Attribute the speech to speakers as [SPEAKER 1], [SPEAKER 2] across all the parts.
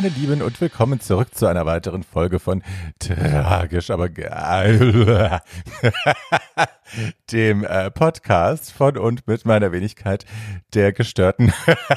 [SPEAKER 1] Meine Lieben und willkommen zurück zu einer weiteren Folge von Tragisch, aber geil. Dem äh, Podcast von und mit meiner Wenigkeit der gestörten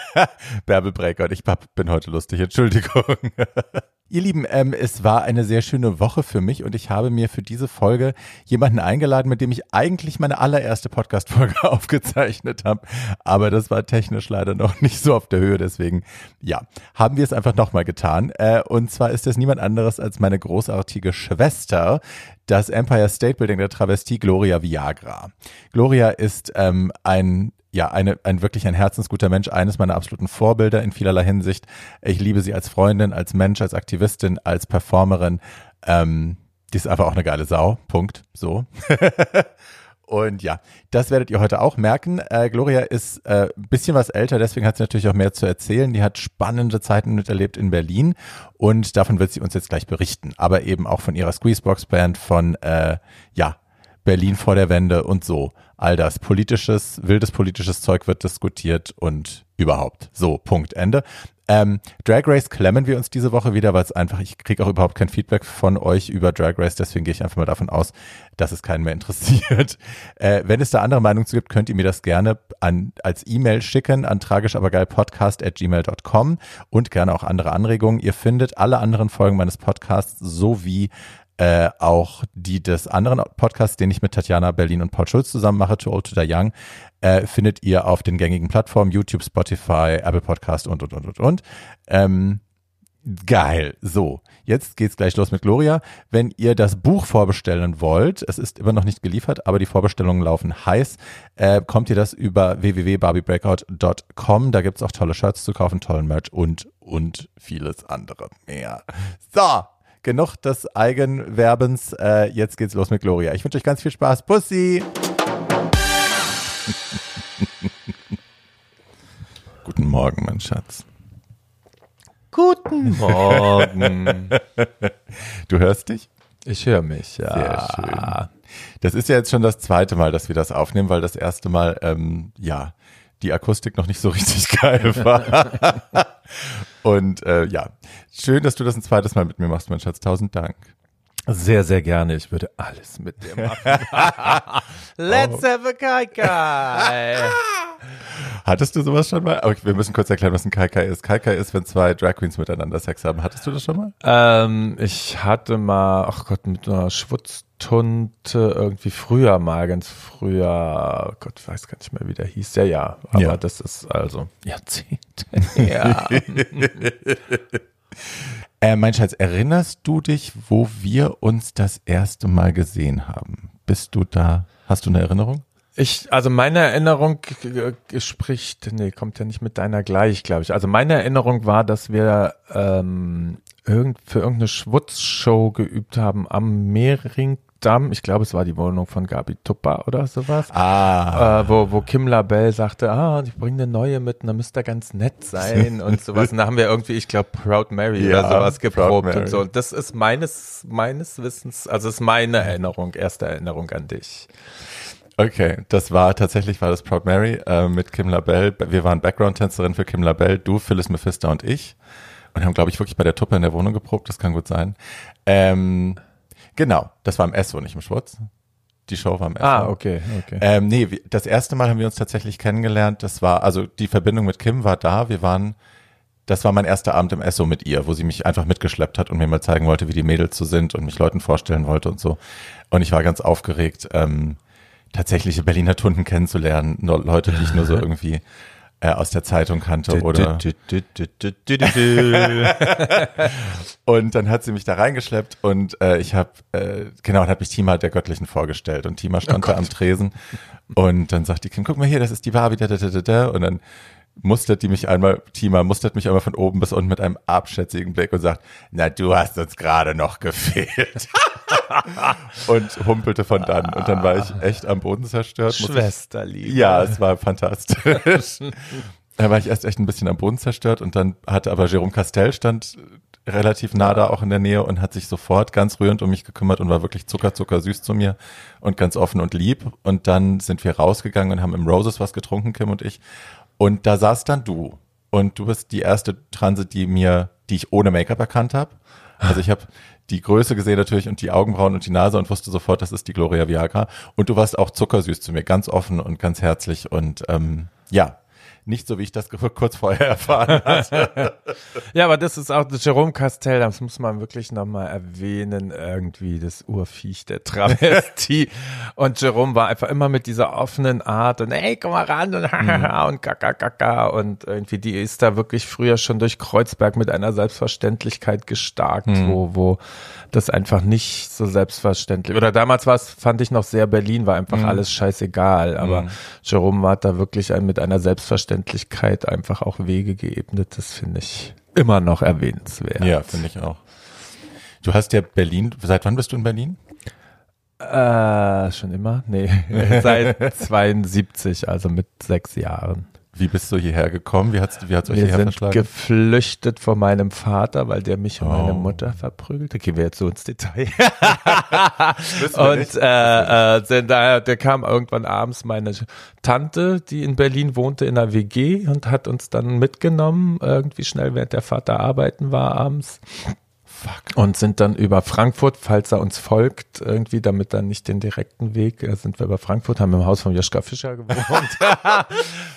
[SPEAKER 1] Bärbel Breaker. Und ich bin heute lustig, Entschuldigung. Ihr Lieben, ähm, es war eine sehr schöne Woche für mich und ich habe mir für diese Folge jemanden eingeladen, mit dem ich eigentlich meine allererste Podcast-Folge aufgezeichnet habe. Aber das war technisch leider noch nicht so auf der Höhe. Deswegen, ja, haben wir es einfach nochmal getan. Äh, und zwar ist es niemand anderes als meine großartige Schwester, das Empire State Building der Travestie Gloria Viagra. Gloria ist ähm, ein ja, eine, ein wirklich ein herzensguter Mensch, eines meiner absoluten Vorbilder in vielerlei Hinsicht. Ich liebe sie als Freundin, als Mensch, als Aktivistin, als Performerin. Ähm, die ist einfach auch eine geile Sau. Punkt. So. Und ja, das werdet ihr heute auch merken. Äh, Gloria ist äh, ein bisschen was älter, deswegen hat sie natürlich auch mehr zu erzählen. Die hat spannende Zeiten miterlebt in Berlin und davon wird sie uns jetzt gleich berichten. Aber eben auch von ihrer Squeezebox Band, von äh, ja, Berlin vor der Wende und so. All das politisches, wildes politisches Zeug wird diskutiert und überhaupt. So, Punkt, Ende. Ähm, Drag Race klemmen wir uns diese Woche wieder, weil es einfach, ich kriege auch überhaupt kein Feedback von euch über Drag Race, deswegen gehe ich einfach mal davon aus, dass es keinen mehr interessiert. Äh, wenn es da andere Meinungen zu gibt, könnt ihr mir das gerne an, als E-Mail schicken an tragischabergeilpodcast at gmail.com und gerne auch andere Anregungen. Ihr findet alle anderen Folgen meines Podcasts sowie äh, auch die des anderen Podcasts, den ich mit Tatjana Berlin und Paul Schulz zusammen mache, To Old to Die Young, äh, findet ihr auf den gängigen Plattformen YouTube, Spotify, Apple Podcast und, und, und, und, und. Ähm, Geil. So, jetzt geht's gleich los mit Gloria. Wenn ihr das Buch vorbestellen wollt, es ist immer noch nicht geliefert, aber die Vorbestellungen laufen heiß, äh, kommt ihr das über www.barbiebreakout.com. Da gibt's auch tolle Shirts zu kaufen, tollen Merch und, und vieles andere mehr. So, genug des Eigenwerbens. Äh, jetzt geht's los mit Gloria. Ich wünsche euch ganz viel Spaß. Pussy! Guten Morgen, mein Schatz.
[SPEAKER 2] Guten Morgen.
[SPEAKER 1] Du hörst dich?
[SPEAKER 2] Ich höre mich, ja.
[SPEAKER 1] Sehr schön. Das ist ja jetzt schon das zweite Mal, dass wir das aufnehmen, weil das erste Mal, ähm, ja, die Akustik noch nicht so richtig geil war. Und äh, ja, schön, dass du das ein zweites Mal mit mir machst, mein Schatz. Tausend Dank.
[SPEAKER 2] Sehr, sehr gerne. Ich würde alles mit dir machen. Let's oh. have a Kai Kai.
[SPEAKER 1] Hattest du sowas schon mal? Aber wir müssen kurz erklären, was ein Kai Kai ist. Kai Kai ist, wenn zwei Drag Queens miteinander Sex haben. Hattest du das schon mal?
[SPEAKER 2] Ähm, ich hatte mal, ach Gott, mit einer Schwutztunte irgendwie früher mal, ganz früher, oh Gott, ich weiß gar nicht mehr, wie der hieß. Ja, ja, aber ja. das ist also Jahrzehnte her.
[SPEAKER 1] Äh, mein Schatz, erinnerst du dich, wo wir uns das erste Mal gesehen haben? Bist du da? Hast du eine Erinnerung?
[SPEAKER 2] Ich, also meine Erinnerung spricht, nee, kommt ja nicht mit deiner gleich, glaube ich. Also meine Erinnerung war, dass wir ähm, irgend, für irgendeine Schwutzshow geübt haben am Mehring Damm, ich glaube, es war die Wohnung von Gabi Tupper oder sowas.
[SPEAKER 1] Ah.
[SPEAKER 2] Äh, wo, wo Kim Labelle sagte, ah, ich bringe eine neue mit, und dann müsste er ganz nett sein und sowas. Und da haben wir irgendwie, ich glaube, Proud Mary ja, oder sowas geprobt und so. Und das ist meines, meines Wissens, also ist meine Erinnerung, erste Erinnerung an dich.
[SPEAKER 1] Okay, das war tatsächlich war das Proud Mary äh, mit Kim Labelle. Wir waren Background-Tänzerin für Kim Labelle, du, Phyllis Mephisto und ich. Und haben, glaube ich, wirklich bei der Tuppe in der Wohnung geprobt, das kann gut sein. Ähm, Genau, das war im Esso, nicht im Schwurz. Die Show war im Esso.
[SPEAKER 2] Ah, okay, okay.
[SPEAKER 1] Ähm, nee, das erste Mal haben wir uns tatsächlich kennengelernt. Das war, also die Verbindung mit Kim war da. Wir waren, das war mein erster Abend im Esso mit ihr, wo sie mich einfach mitgeschleppt hat und mir mal zeigen wollte, wie die Mädels so sind und mich Leuten vorstellen wollte und so. Und ich war ganz aufgeregt, ähm, tatsächliche Berliner Tunden kennenzulernen. Leute, die ich nur so irgendwie äh, aus der Zeitung kannte oder? und dann hat sie mich da reingeschleppt und äh, ich habe äh, genau und hat mich Tima der Göttlichen vorgestellt. Und Tima stand oh da am Tresen und dann sagt die Kim guck mal hier das ist die Barbie da, da, da, da, und dann mustert die mich einmal, Tima mustert mich einmal von oben bis unten mit einem abschätzigen Blick und sagt, na, du hast uns gerade noch gefehlt. und humpelte von dann. Und dann war ich echt am Boden zerstört.
[SPEAKER 2] Schwesterliebe.
[SPEAKER 1] Ja, es war fantastisch. da war ich erst echt ein bisschen am Boden zerstört und dann hatte aber Jerome Castell stand relativ nah da auch in der Nähe und hat sich sofort ganz rührend um mich gekümmert und war wirklich zucker, zucker süß zu mir und ganz offen und lieb. Und dann sind wir rausgegangen und haben im Roses was getrunken, Kim und ich. Und da saß dann du. Und du bist die erste Transe, die mir die ich ohne Make-up erkannt habe. Also ich habe die Größe gesehen natürlich und die Augenbrauen und die Nase und wusste sofort, das ist die Gloria Viagra. Und du warst auch zuckersüß zu mir, ganz offen und ganz herzlich und ähm, ja, nicht so, wie ich das kurz vorher erfahren hatte.
[SPEAKER 2] ja, aber das ist auch Jerome Castell, das muss man wirklich nochmal erwähnen, irgendwie das Urviech der Travestie. und Jerome war einfach immer mit dieser offenen Art und ey, komm mal ran und hahaha und kaka kaka und irgendwie die ist da wirklich früher schon durch Kreuzberg mit einer Selbstverständlichkeit gestarkt, mhm. wo, wo das einfach nicht so selbstverständlich. Oder damals war es, fand ich noch sehr Berlin, war einfach mhm. alles scheißegal. Aber mhm. Jerome hat da wirklich ein, mit einer Selbstverständlichkeit einfach auch Wege geebnet. Das finde ich immer noch erwähnenswert.
[SPEAKER 1] Ja, finde ich auch. Du hast ja Berlin, seit wann bist du in Berlin?
[SPEAKER 2] Äh, schon immer? Nee, seit 72, also mit sechs Jahren.
[SPEAKER 1] Wie bist du hierher gekommen? Wie hat es wie hat's euch
[SPEAKER 2] Wir
[SPEAKER 1] hierher
[SPEAKER 2] sind
[SPEAKER 1] verschlagen?
[SPEAKER 2] geflüchtet von meinem Vater, weil der mich und
[SPEAKER 1] Oh.
[SPEAKER 2] meine Mutter verprügelte. Gehen wir jetzt so ins Detail. Und äh, äh, denn da, der kam irgendwann abends meine Tante, die in Berlin wohnte, in einer WG und hat uns dann mitgenommen, irgendwie schnell, während der Vater arbeiten war abends.
[SPEAKER 1] Fuck.
[SPEAKER 2] Und sind dann über Frankfurt, falls er uns folgt, irgendwie, damit dann nicht den direkten Weg, äh, sind wir über Frankfurt, haben im Haus von Joschka Fischer gewohnt.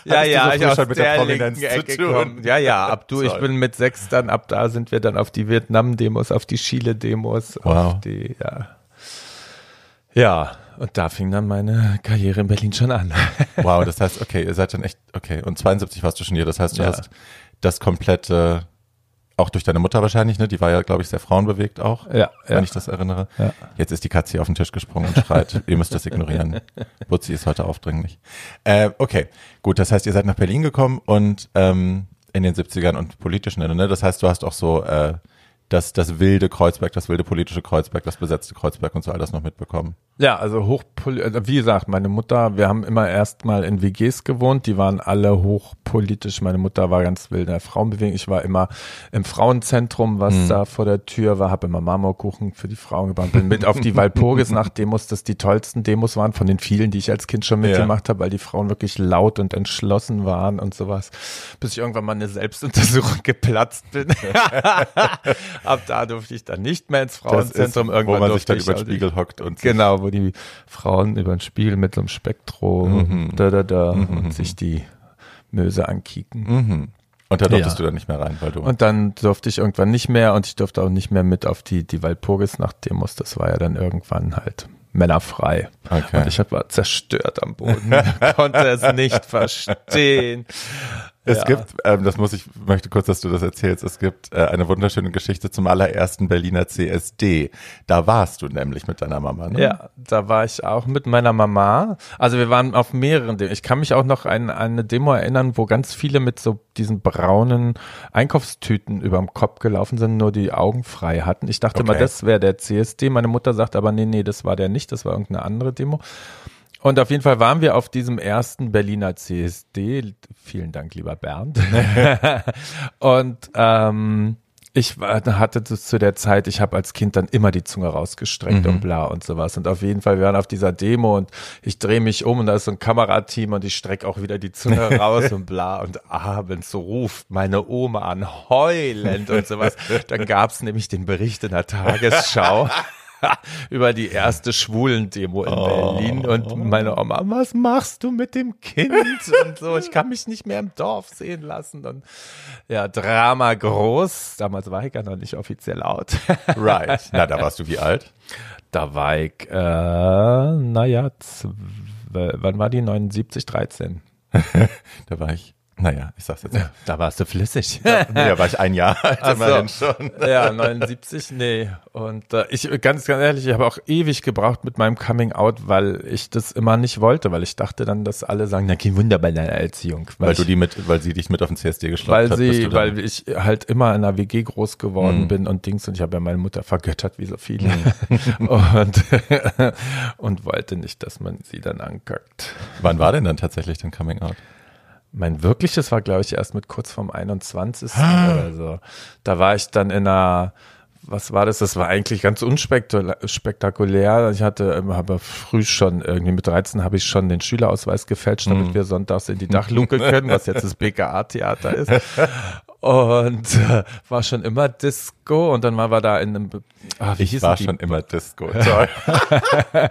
[SPEAKER 2] ja, ja, ich
[SPEAKER 1] schon mit der
[SPEAKER 2] der
[SPEAKER 1] Prominenz zu tun?
[SPEAKER 2] Ja, ja, ab du, ich bin mit sechs dann, ab da sind wir dann auf die Vietnam-Demos, auf die Chile-Demos,
[SPEAKER 1] Wow.
[SPEAKER 2] auf die, ja. Ja, und da fing dann meine Karriere in Berlin schon an.
[SPEAKER 1] Wow, das heißt, okay, ihr seid dann echt, okay. Und 72 warst du schon hier. Das heißt, du
[SPEAKER 2] Ja.
[SPEAKER 1] hast das komplette, auch durch deine Mutter wahrscheinlich, ne? Die war ja, glaube ich, sehr frauenbewegt auch,
[SPEAKER 2] Ja,
[SPEAKER 1] wenn
[SPEAKER 2] ja.
[SPEAKER 1] ich das erinnere.
[SPEAKER 2] Ja.
[SPEAKER 1] Jetzt ist die Katze hier auf den Tisch gesprungen und schreit. ihr müsst das ignorieren. Butzi ist heute aufdringlich. Äh, okay, gut. Das heißt, ihr seid nach Berlin gekommen und ähm, in den 70ern und politisch, ne? Das heißt, du hast auch so äh, das, das wilde Kreuzberg, das wilde politische Kreuzberg, das besetzte Kreuzberg und so all das noch mitbekommen.
[SPEAKER 2] Ja, also hochpoli äh, wie gesagt, meine Mutter, wir haben immer erstmal in WGs gewohnt, die waren alle hochpolitisch. Meine Mutter war ganz wild in der Frauenbewegung. Ich war immer im Frauenzentrum, was
[SPEAKER 1] Mhm.
[SPEAKER 2] da vor der Tür war, habe immer Marmorkuchen für die Frauen gebacken, bin mit auf die Walpurgis nach Demos, das die tollsten Demos waren von den vielen, die ich als Kind schon mitgemacht habe, weil die Frauen wirklich laut und entschlossen waren und sowas, bis ich irgendwann mal eine Selbstuntersuchung geplatzt bin. Ab da durfte ich dann nicht mehr ins Frauenzentrum.
[SPEAKER 1] wo
[SPEAKER 2] Irgendwann
[SPEAKER 1] man sich dann über den Spiegel hockt und
[SPEAKER 2] Genau, wo die Frauen über den Spiegel mit so einem Spektrum da, da, da und sich die Möse ankicken.
[SPEAKER 1] Mhm. Und da durftest
[SPEAKER 2] Ja.
[SPEAKER 1] du dann nicht mehr rein, weil du.
[SPEAKER 2] Und dann durfte ich irgendwann nicht mehr und ich durfte auch nicht mehr mit auf die, die Walpurgis nach Demos. Das war ja dann irgendwann halt männerfrei.
[SPEAKER 1] Okay.
[SPEAKER 2] Und ich war zerstört am Boden, konnte es nicht verstehen.
[SPEAKER 1] Es
[SPEAKER 2] Ja.
[SPEAKER 1] gibt, ähm, das muss ich, möchte kurz, dass du das erzählst, es gibt äh, eine wunderschöne Geschichte zum allerersten Berliner CSD. Da warst du nämlich mit deiner Mama, ne?
[SPEAKER 2] Ja, da war ich auch mit meiner Mama. Also wir waren auf mehreren Demos. Ich kann mich auch noch an an eine Demo erinnern, wo ganz viele mit so diesen braunen Einkaufstüten überm Kopf gelaufen sind, nur die Augen frei hatten. Ich dachte
[SPEAKER 1] Okay.
[SPEAKER 2] mal, das wäre der CSD. Meine Mutter sagt aber, nee, nee, das war der nicht, das war irgendeine andere Demo. Und auf jeden Fall waren wir auf diesem ersten Berliner CSD. Vielen Dank, lieber Bernd. und ähm, ich hatte zu der Zeit, ich habe als Kind dann immer die Zunge rausgestreckt und bla und sowas. Und auf jeden Fall, wir waren auf dieser Demo und ich drehe mich um und da ist so ein Kamerateam und ich strecke auch wieder die Zunge raus und bla. Und abends ruft meine Oma an, heulend und sowas. Dann gab's nämlich den Bericht in der Tagesschau. über die erste Schwulendemo in Berlin und meine Oma, was machst du mit dem Kind und so, ich kann mich nicht mehr im Dorf sehen lassen und ja, Drama groß, damals war ich ja noch nicht offiziell out.
[SPEAKER 1] Right. Na, da warst du wie alt?
[SPEAKER 2] Da war ich, äh, naja, wann war die? 79, 13.
[SPEAKER 1] Da war ich, naja, ich sag's jetzt nicht.
[SPEAKER 2] Da warst du flüssig.
[SPEAKER 1] Nee, da war ich ein Jahr alt,
[SPEAKER 2] Ach so.
[SPEAKER 1] immerhin schon.
[SPEAKER 2] Ja, 79, nee. Und äh, ich, ganz, ganz ehrlich, ich habe auch ewig gebraucht mit meinem Coming Out, weil ich das immer nicht wollte, weil ich dachte dann, dass alle sagen, na, kein Wunder bei deiner Erziehung.
[SPEAKER 1] Weil
[SPEAKER 2] ich,
[SPEAKER 1] du die mit, weil sie dich mit auf den CSD geschleppt
[SPEAKER 2] weil
[SPEAKER 1] hat.
[SPEAKER 2] sie,
[SPEAKER 1] Mhm.
[SPEAKER 2] weil ich halt immer in einer WG groß geworden bin und Dings und ich habe ja meine Mutter vergöttert wie so viele und, und wollte nicht, dass man sie dann ankackt.
[SPEAKER 1] Wann war denn dann tatsächlich dein Coming Out?
[SPEAKER 2] Mein wirkliches war, glaube ich, erst mit kurz vorm 21.
[SPEAKER 1] Ah.
[SPEAKER 2] oder so. Da war ich dann in einer, was war das? Das war eigentlich ganz unspektakulär. Ich hatte, ähm, habe früh schon, irgendwie mit 13 habe ich schon den Schülerausweis gefälscht,
[SPEAKER 1] Mhm.
[SPEAKER 2] damit wir sonntags in die Dachluke können, was jetzt das BKA-Theater ist. und äh, war schon immer Disco und dann waren wir da in einem
[SPEAKER 1] ah, ich war schon immer Disco toll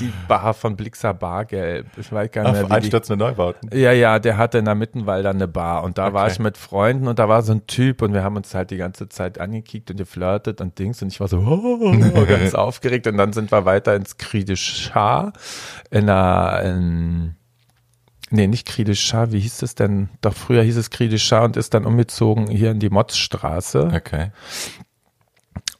[SPEAKER 2] die Bar von Blixer Bargelb. Ich weiß gar nicht
[SPEAKER 1] mehr. Auf einstürzende Neubauten.
[SPEAKER 2] Ja, ja, der hatte in der Mittenwalder eine Bar und da okay. war ich mit Freunden und da war so ein Typ und wir haben uns halt die ganze Zeit angekickt und geflirtet und Dings und ich war so oh, ganz aufgeregt und dann sind wir weiter ins Kriedischar in einer, in, nee, nicht Kriedischar, wie hieß es denn? Doch früher hieß es Kriedischar und ist dann umgezogen hier in die Motzstraße.
[SPEAKER 1] Okay.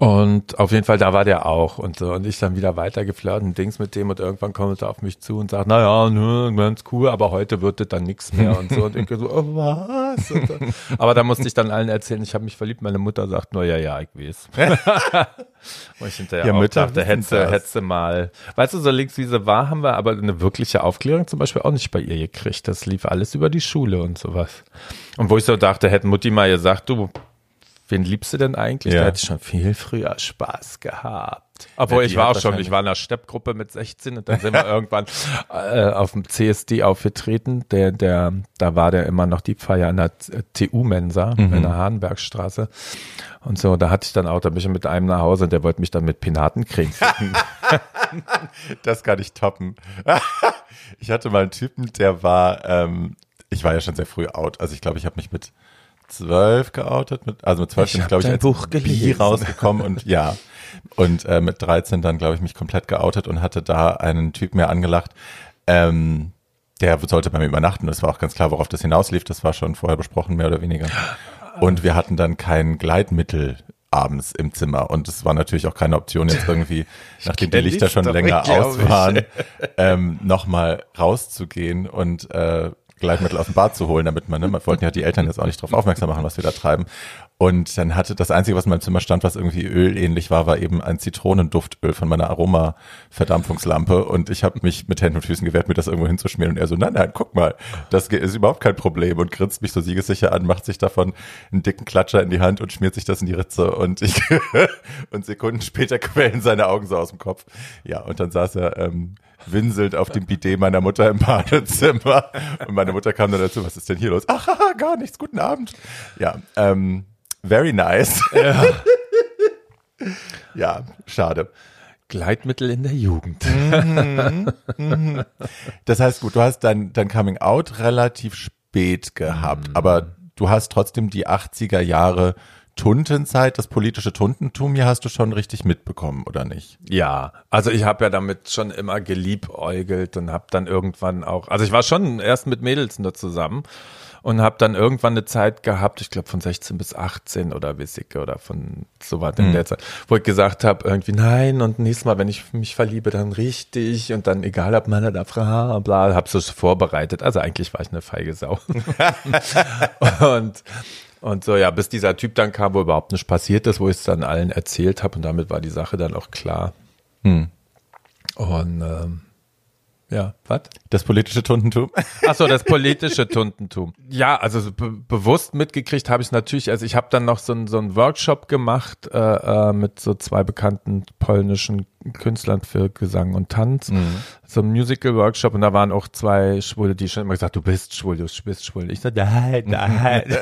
[SPEAKER 2] Und auf jeden Fall, da war der auch und so. Und ich dann wieder weitergeflirtet und Dings mit dem und irgendwann kommt er auf mich zu und sagt, naja, ne, ganz cool, aber heute wird das dann nichts mehr und so. Und ich so, oh, was? Dann, aber da musste ich dann allen erzählen, ich habe mich verliebt. Meine Mutter sagt, na ja, ja, ich weiß. und ich hinterher ja, auch Mütter dachte, hätte, hätte mal. Weißt du, so links wie sie war, haben wir aber eine wirkliche Aufklärung zum Beispiel auch nicht bei ihr gekriegt. Das lief alles über die Schule und sowas. Und wo ich so dachte, hätte Mutti mal gesagt, du Wen liebst du denn eigentlich? Ja. Da hätte ich schon viel früher Spaß gehabt. Obwohl, ja, ich war auch schon, ich war in einer Steppgruppe mit 16 und dann sind wir irgendwann äh, auf dem CSD aufgetreten. Der, der, da war der immer noch die Feier an der TU-Mensa mhm. in der Hahnbergstraße. Und so, da hatte ich dann auch, da bin ich mit einem nach Hause und der wollte mich dann mit Pinaten kriegen.
[SPEAKER 1] das kann ich toppen. ich hatte mal einen Typen, der war, ähm, ich war ja schon sehr früh out. Also ich glaube, ich habe mich mit zwölf geoutet, mit, also mit zwölf bin ich, glaube ich, als
[SPEAKER 2] Buch
[SPEAKER 1] Bi rausgekommen und ja. Und äh, mit 13 dann, glaube ich, mich komplett geoutet und hatte da einen Typ mehr angelacht, ähm, der sollte bei mir übernachten. Das war auch ganz klar, worauf das hinauslief. Das war schon vorher besprochen, mehr oder weniger. Und wir hatten dann kein Gleitmittel abends im Zimmer. Und es war natürlich auch keine Option, jetzt irgendwie, nachdem die Lichter schon länger aus waren, ähm, nochmal rauszugehen und äh, Gleitmittel aus dem Bad zu holen, damit man, ne, man wollten ja die Eltern jetzt auch nicht darauf aufmerksam machen, was wir da treiben. Und dann hatte das Einzige, was in meinem Zimmer stand, was irgendwie ölähnlich war, war eben ein Zitronenduftöl von meiner Aroma-Verdampfungslampe. Und ich habe mich mit Händen und Füßen gewehrt, mir das irgendwo hinzuschmieren. Und er so, nein, nein, guck mal, das ist überhaupt kein Problem. Und grinst mich so siegessicher an, macht sich davon einen dicken Klatscher in die Hand und schmiert sich das in die Ritze. Und ich und Sekunden später quellen seine Augen so aus dem Kopf. Ja, und dann saß er ähm, winselt auf dem Bidet meiner Mutter im Badezimmer. Und meine Mutter kam dann dazu, was ist denn hier los? Ach, haha, gar nichts, guten Abend. Ja, ähm, very nice. Ja, ja schade.
[SPEAKER 2] Gleitmittel in der Jugend.
[SPEAKER 1] Mhm, mhm. Das heißt, gut, du hast dein, dein Coming Out relativ spät gehabt, mhm. aber du hast trotzdem die 80er Jahre Tuntenzeit, das politische Tuntentum hier hast du schon richtig mitbekommen, oder nicht?
[SPEAKER 2] Ja, also ich habe ja damit schon immer geliebäugelt und habe dann irgendwann auch, also ich war schon erst mit Mädels nur zusammen und habe dann irgendwann eine Zeit gehabt, ich glaube von 16 bis 18 oder Wissige oder von so was in mhm. der Zeit, wo ich gesagt habe, irgendwie nein und nächstes Mal, wenn ich mich verliebe, dann richtig und dann egal ob Mann oder Frau, bla, habe so vorbereitet. Also eigentlich war ich eine feige Sau. und und so, ja, bis dieser Typ dann kam, wo überhaupt nichts passiert ist, wo ich es dann allen erzählt habe und damit war die Sache dann auch klar. Hm. Und ähm, ja, was?
[SPEAKER 1] Das politische Tuntentum.
[SPEAKER 2] Ach so, das politische Tuntentum. Ja, also be bewusst mitgekriegt habe ich natürlich, also ich habe dann noch so einen so einen Workshop gemacht äh, äh, mit so zwei bekannten polnischen Künstlern für Gesang und Tanz, mhm. so ein Musical-Workshop und da waren auch zwei Schwule, die schon immer gesagt, du bist schwul, du bist schwul. Ich so, nein, nein.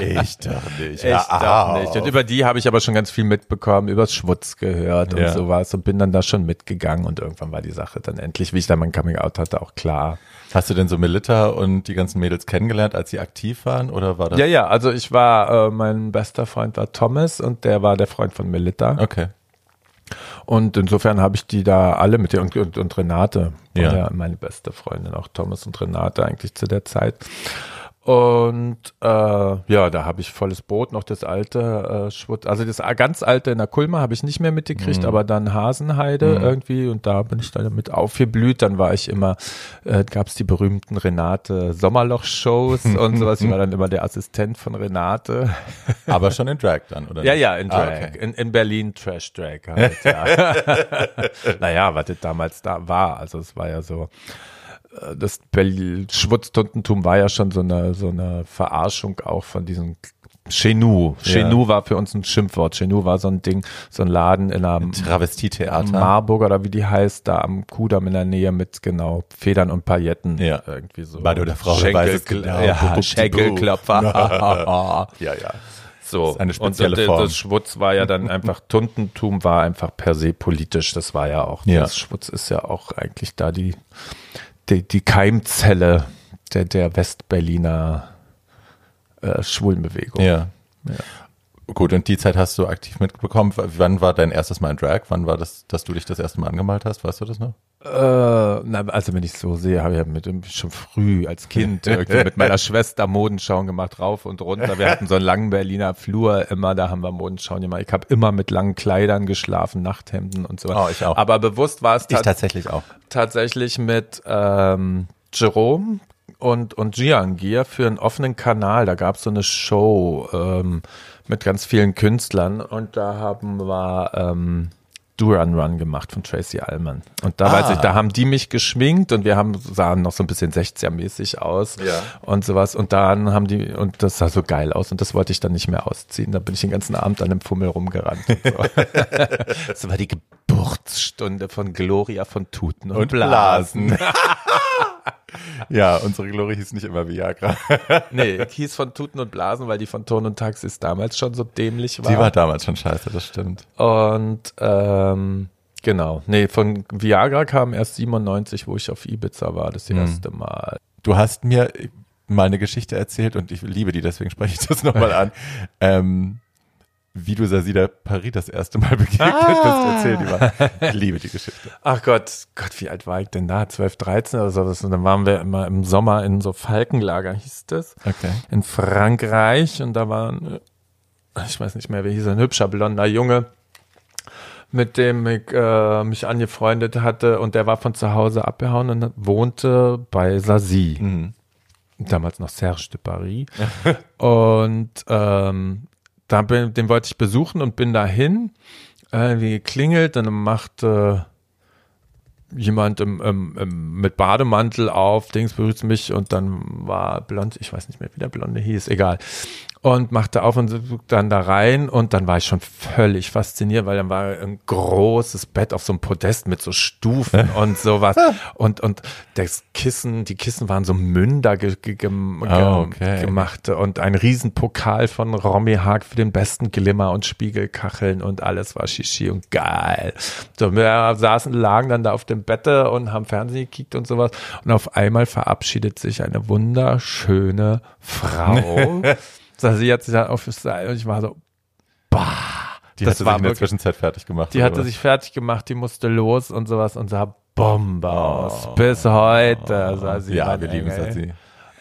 [SPEAKER 1] ich doch nicht.
[SPEAKER 2] Ich doch nicht. Und über die habe ich aber schon ganz viel mitbekommen, übers Schwutz gehört ja. und sowas und bin dann da schon mitgegangen und irgendwann war die Sache dann endlich, wie ich dann mein Coming-out hatte, auch klar.
[SPEAKER 1] Hast du denn so Melita und die ganzen Mädels kennengelernt, als sie aktiv waren oder war das?
[SPEAKER 2] Ja, ja, also ich war, äh, mein bester Freund war Thomas und der war der Freund von Melita.
[SPEAKER 1] Okay.
[SPEAKER 2] Und insofern habe ich die da alle mit dir und, und, und Renate, ja. ja meine beste Freundin, auch Thomas und Renate eigentlich zu der Zeit. Und äh, ja, da habe ich volles Boot, noch das alte äh, Schwut, also das ganz alte in der Kulma habe ich nicht mehr mitgekriegt, mhm. aber dann Hasenheide mhm. irgendwie und da bin ich dann mit aufgeblüht. Dann war ich immer, äh, gab es die berühmten Renate Sommerloch-Shows und sowas. Ich war dann immer der Assistent von Renate.
[SPEAKER 1] Aber schon in Drag dann, oder?
[SPEAKER 2] Ja, ja, in ah, Drag. Ah, okay. in, in Berlin Trash Drag halt, ja. naja, was das damals da war. Also es war ja so das Berl- Schwutztuntentum war ja schon so eine, so eine Verarschung auch von diesem Chenou.
[SPEAKER 1] Ja.
[SPEAKER 2] Chenou war für uns ein Schimpfwort. Chenou war so ein Ding, so ein Laden in einer
[SPEAKER 1] Travestietheater.
[SPEAKER 2] Marburg oder wie die heißt, da am Kudamm in der Nähe mit genau Federn und Pailletten.
[SPEAKER 1] Ja.
[SPEAKER 2] Irgendwie so.
[SPEAKER 1] Bei der Frau, wer weiß es
[SPEAKER 2] Schenkel,
[SPEAKER 1] genau.
[SPEAKER 2] ja, Schenkelklopfer.
[SPEAKER 1] ja, ja.
[SPEAKER 2] so.
[SPEAKER 1] eine spezielle
[SPEAKER 2] und das,
[SPEAKER 1] Form.
[SPEAKER 2] das Schwutz war ja dann einfach, Tuntentum war einfach per se politisch. Das war ja auch,
[SPEAKER 1] Ja.
[SPEAKER 2] das Schwutz ist ja auch eigentlich da die, die, die Keimzelle der, der Westberliner äh, Schwulenbewegung.
[SPEAKER 1] Ja.
[SPEAKER 2] Ja.
[SPEAKER 1] Gut, und die Zeit hast du aktiv mitbekommen. Wann war dein erstes Mal in Drag? Wann war das, dass du dich das erste Mal angemalt hast? Weißt du das noch?
[SPEAKER 2] Äh, na, also wenn ich so sehe, habe ich ja mit schon früh als Kind irgendwie mit meiner Schwester Modenschauen gemacht, rauf und runter. Wir hatten so einen langen Berliner Flur immer, da haben wir Modenschauen gemacht. Ich habe immer mit langen Kleidern geschlafen, Nachthemden und so.
[SPEAKER 1] Oh, ich auch.
[SPEAKER 2] Aber bewusst war es
[SPEAKER 1] Ich
[SPEAKER 2] tats-
[SPEAKER 1] tatsächlich auch.
[SPEAKER 2] tatsächlich mit ähm, Jerome und, und Giangir für einen offenen Kanal. Da gab es so eine Show ähm, mit ganz vielen Künstlern und da haben wir ähm, Do Run Run gemacht von Tracy Allman. Und da weiß
[SPEAKER 1] Ah.
[SPEAKER 2] ich, da haben die mich geschminkt und wir haben sahen noch so ein bisschen 60er-mäßig aus
[SPEAKER 1] Ja.
[SPEAKER 2] und sowas. Und dann haben die, und das sah so geil aus und das wollte ich dann nicht mehr ausziehen. Da bin ich den ganzen Abend an dem Fummel rumgerannt. So. das war die Geburtsstunde von Gloria von Tuten und,
[SPEAKER 1] Und Blasen. ja, unsere Glory hieß nicht immer Viagra.
[SPEAKER 2] Nee, ich hieß von Tuten und Blasen, weil die von Ton und Taxis damals schon so dämlich war.
[SPEAKER 1] Die war damals schon scheiße, das stimmt.
[SPEAKER 2] und ähm, genau, nee, von Viagra kam erst 97, wo ich auf Ibiza war, das erste Mal.
[SPEAKER 1] Du hast mir mal eine Geschichte erzählt und ich liebe die, deswegen spreche ich das nochmal an. Ähm, wie du Sasida Paris das erste Mal begegnet bist. Erzähl die mal. Ich liebe die Geschichte.
[SPEAKER 2] Ach Gott, Gott, wie alt war ich denn da? 12, 13 oder sowas. Und dann waren wir immer im Sommer in so Falkenlager, hieß das.
[SPEAKER 1] Okay.
[SPEAKER 2] in Frankreich und da war ein, ich weiß nicht mehr, wie hieß er, ein hübscher blonder Junge, mit dem ich äh, mich angefreundet hatte und der war von zu Hause abgehauen und wohnte bei Sazi,
[SPEAKER 1] Mhm.
[SPEAKER 2] damals noch Serge de Paris. und ähm, da bin, den wollte ich besuchen und bin dahin, äh, wie geklingelt dann machte jemand im, im, im, mit Bademantel auf, Dings berührt mich und dann war blond, ich weiß nicht mehr, wie der Blonde hieß, egal. Und machte auf und dann da rein und dann war ich schon völlig fasziniert, weil dann war ein großes Bett auf so einem Podest mit so Stufen und sowas und, und das Kissen, die Kissen waren so Münder ge, ge,
[SPEAKER 1] Oh, okay.
[SPEAKER 2] gemacht und ein Riesenpokal von Romy Haag für den besten Glimmer und Spiegelkacheln und alles war Shishi und geil. So, wir saßen, lagen dann da auf dem Bette und haben Fernsehen gekickt und sowas und auf einmal verabschiedet sich eine wunderschöne Frau. So, sie hat sich dann auf und ich war so, bah.
[SPEAKER 1] Die
[SPEAKER 2] Das
[SPEAKER 1] hatte sich
[SPEAKER 2] war
[SPEAKER 1] in der
[SPEAKER 2] wirklich-
[SPEAKER 1] Zwischenzeit fertig gemacht.
[SPEAKER 2] Die hatte
[SPEAKER 1] was?
[SPEAKER 2] sich fertig gemacht, die musste los und sowas und sah Bombe aus.
[SPEAKER 1] Oh.
[SPEAKER 2] Bis heute sah sie
[SPEAKER 1] ja, wir lieben
[SPEAKER 2] Engel.
[SPEAKER 1] Sazi.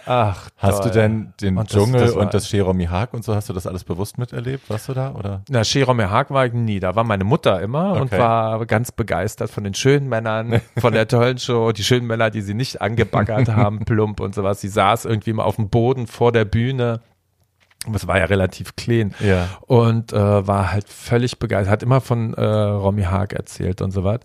[SPEAKER 2] Ach,
[SPEAKER 1] Hast du denn den
[SPEAKER 2] Und das-
[SPEAKER 1] Dschungel
[SPEAKER 2] das
[SPEAKER 1] und das Cheromi Haag und so, hast du das alles bewusst miterlebt? Warst du da? Oder?
[SPEAKER 2] Na, Jerome Haag war ich nie. Da war meine Mutter immer und
[SPEAKER 1] Okay.
[SPEAKER 2] war ganz begeistert von den schönen Männern, von der tollen Show, die schönen Männer, die sie nicht angebaggert haben, plump und sowas. Sie saß irgendwie mal auf dem Boden vor der Bühne. Und Es war ja relativ clean.
[SPEAKER 1] Ja.
[SPEAKER 2] Und äh, war halt völlig begeistert. Hat immer von äh, Romy Haag erzählt und so was.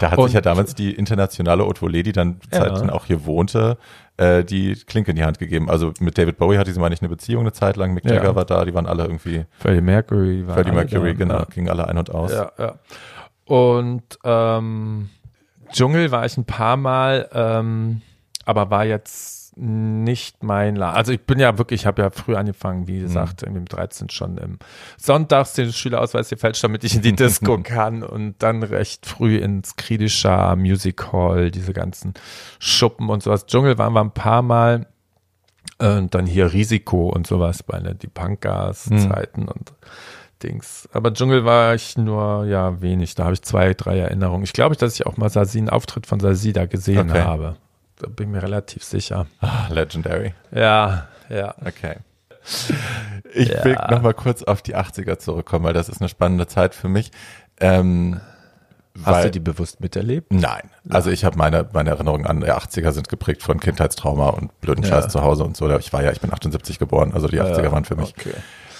[SPEAKER 1] Da hat
[SPEAKER 2] Und-
[SPEAKER 1] sich ja damals die internationale Volée, die dann
[SPEAKER 2] Ja.
[SPEAKER 1] Zeiten auch hier wohnte, äh, die Klinke in die Hand gegeben. Also mit David Bowie hatte sie, meine ich, eine Beziehung eine Zeit lang. Mick
[SPEAKER 2] Ja.
[SPEAKER 1] Jagger war da, die waren alle irgendwie,
[SPEAKER 2] Freddie Mercury. waren
[SPEAKER 1] Freddie Mercury, genau,
[SPEAKER 2] ja.
[SPEAKER 1] gingen alle ein und aus.
[SPEAKER 2] Ja, ja. Und ähm, Dschungel war ich ein paar Mal, ähm, aber war jetzt nicht mein La Also ich bin ja wirklich, ich habe ja früh angefangen, wie gesagt, irgendwie mit 13 schon im Sonntags den Schülerausweis gefälscht, damit ich in die Disco kann und dann recht früh ins Kritischer Music Hall, diese ganzen Schuppen und sowas. Dschungel waren wir ein paar Mal und dann hier Risiko und sowas bei ne, die Punkgas-Zeiten und Dings. Aber Dschungel war ich nur, ja, wenig. Da habe ich zwei, drei Erinnerungen. Ich glaube, dass ich auch mal Sasi, einen Auftritt von Sasi da gesehen
[SPEAKER 1] Okay.
[SPEAKER 2] habe. Da bin ich mir relativ sicher.
[SPEAKER 1] Ah, legendary.
[SPEAKER 2] Ja, ja.
[SPEAKER 1] Okay. Ich
[SPEAKER 2] Ja.
[SPEAKER 1] will noch mal kurz auf die 80er zurückkommen, weil das ist eine spannende Zeit für mich. Ähm,
[SPEAKER 2] Hast
[SPEAKER 1] weil,
[SPEAKER 2] du die bewusst miterlebt?
[SPEAKER 1] Nein. Also ich habe meine, meine Erinnerungen an die 80er sind geprägt von Kindheitstrauma und blöden
[SPEAKER 2] Ja.
[SPEAKER 1] Scheiß zu Hause und so. Ich war ja, ich bin 78 geboren, also die 80er waren für mich
[SPEAKER 2] Okay.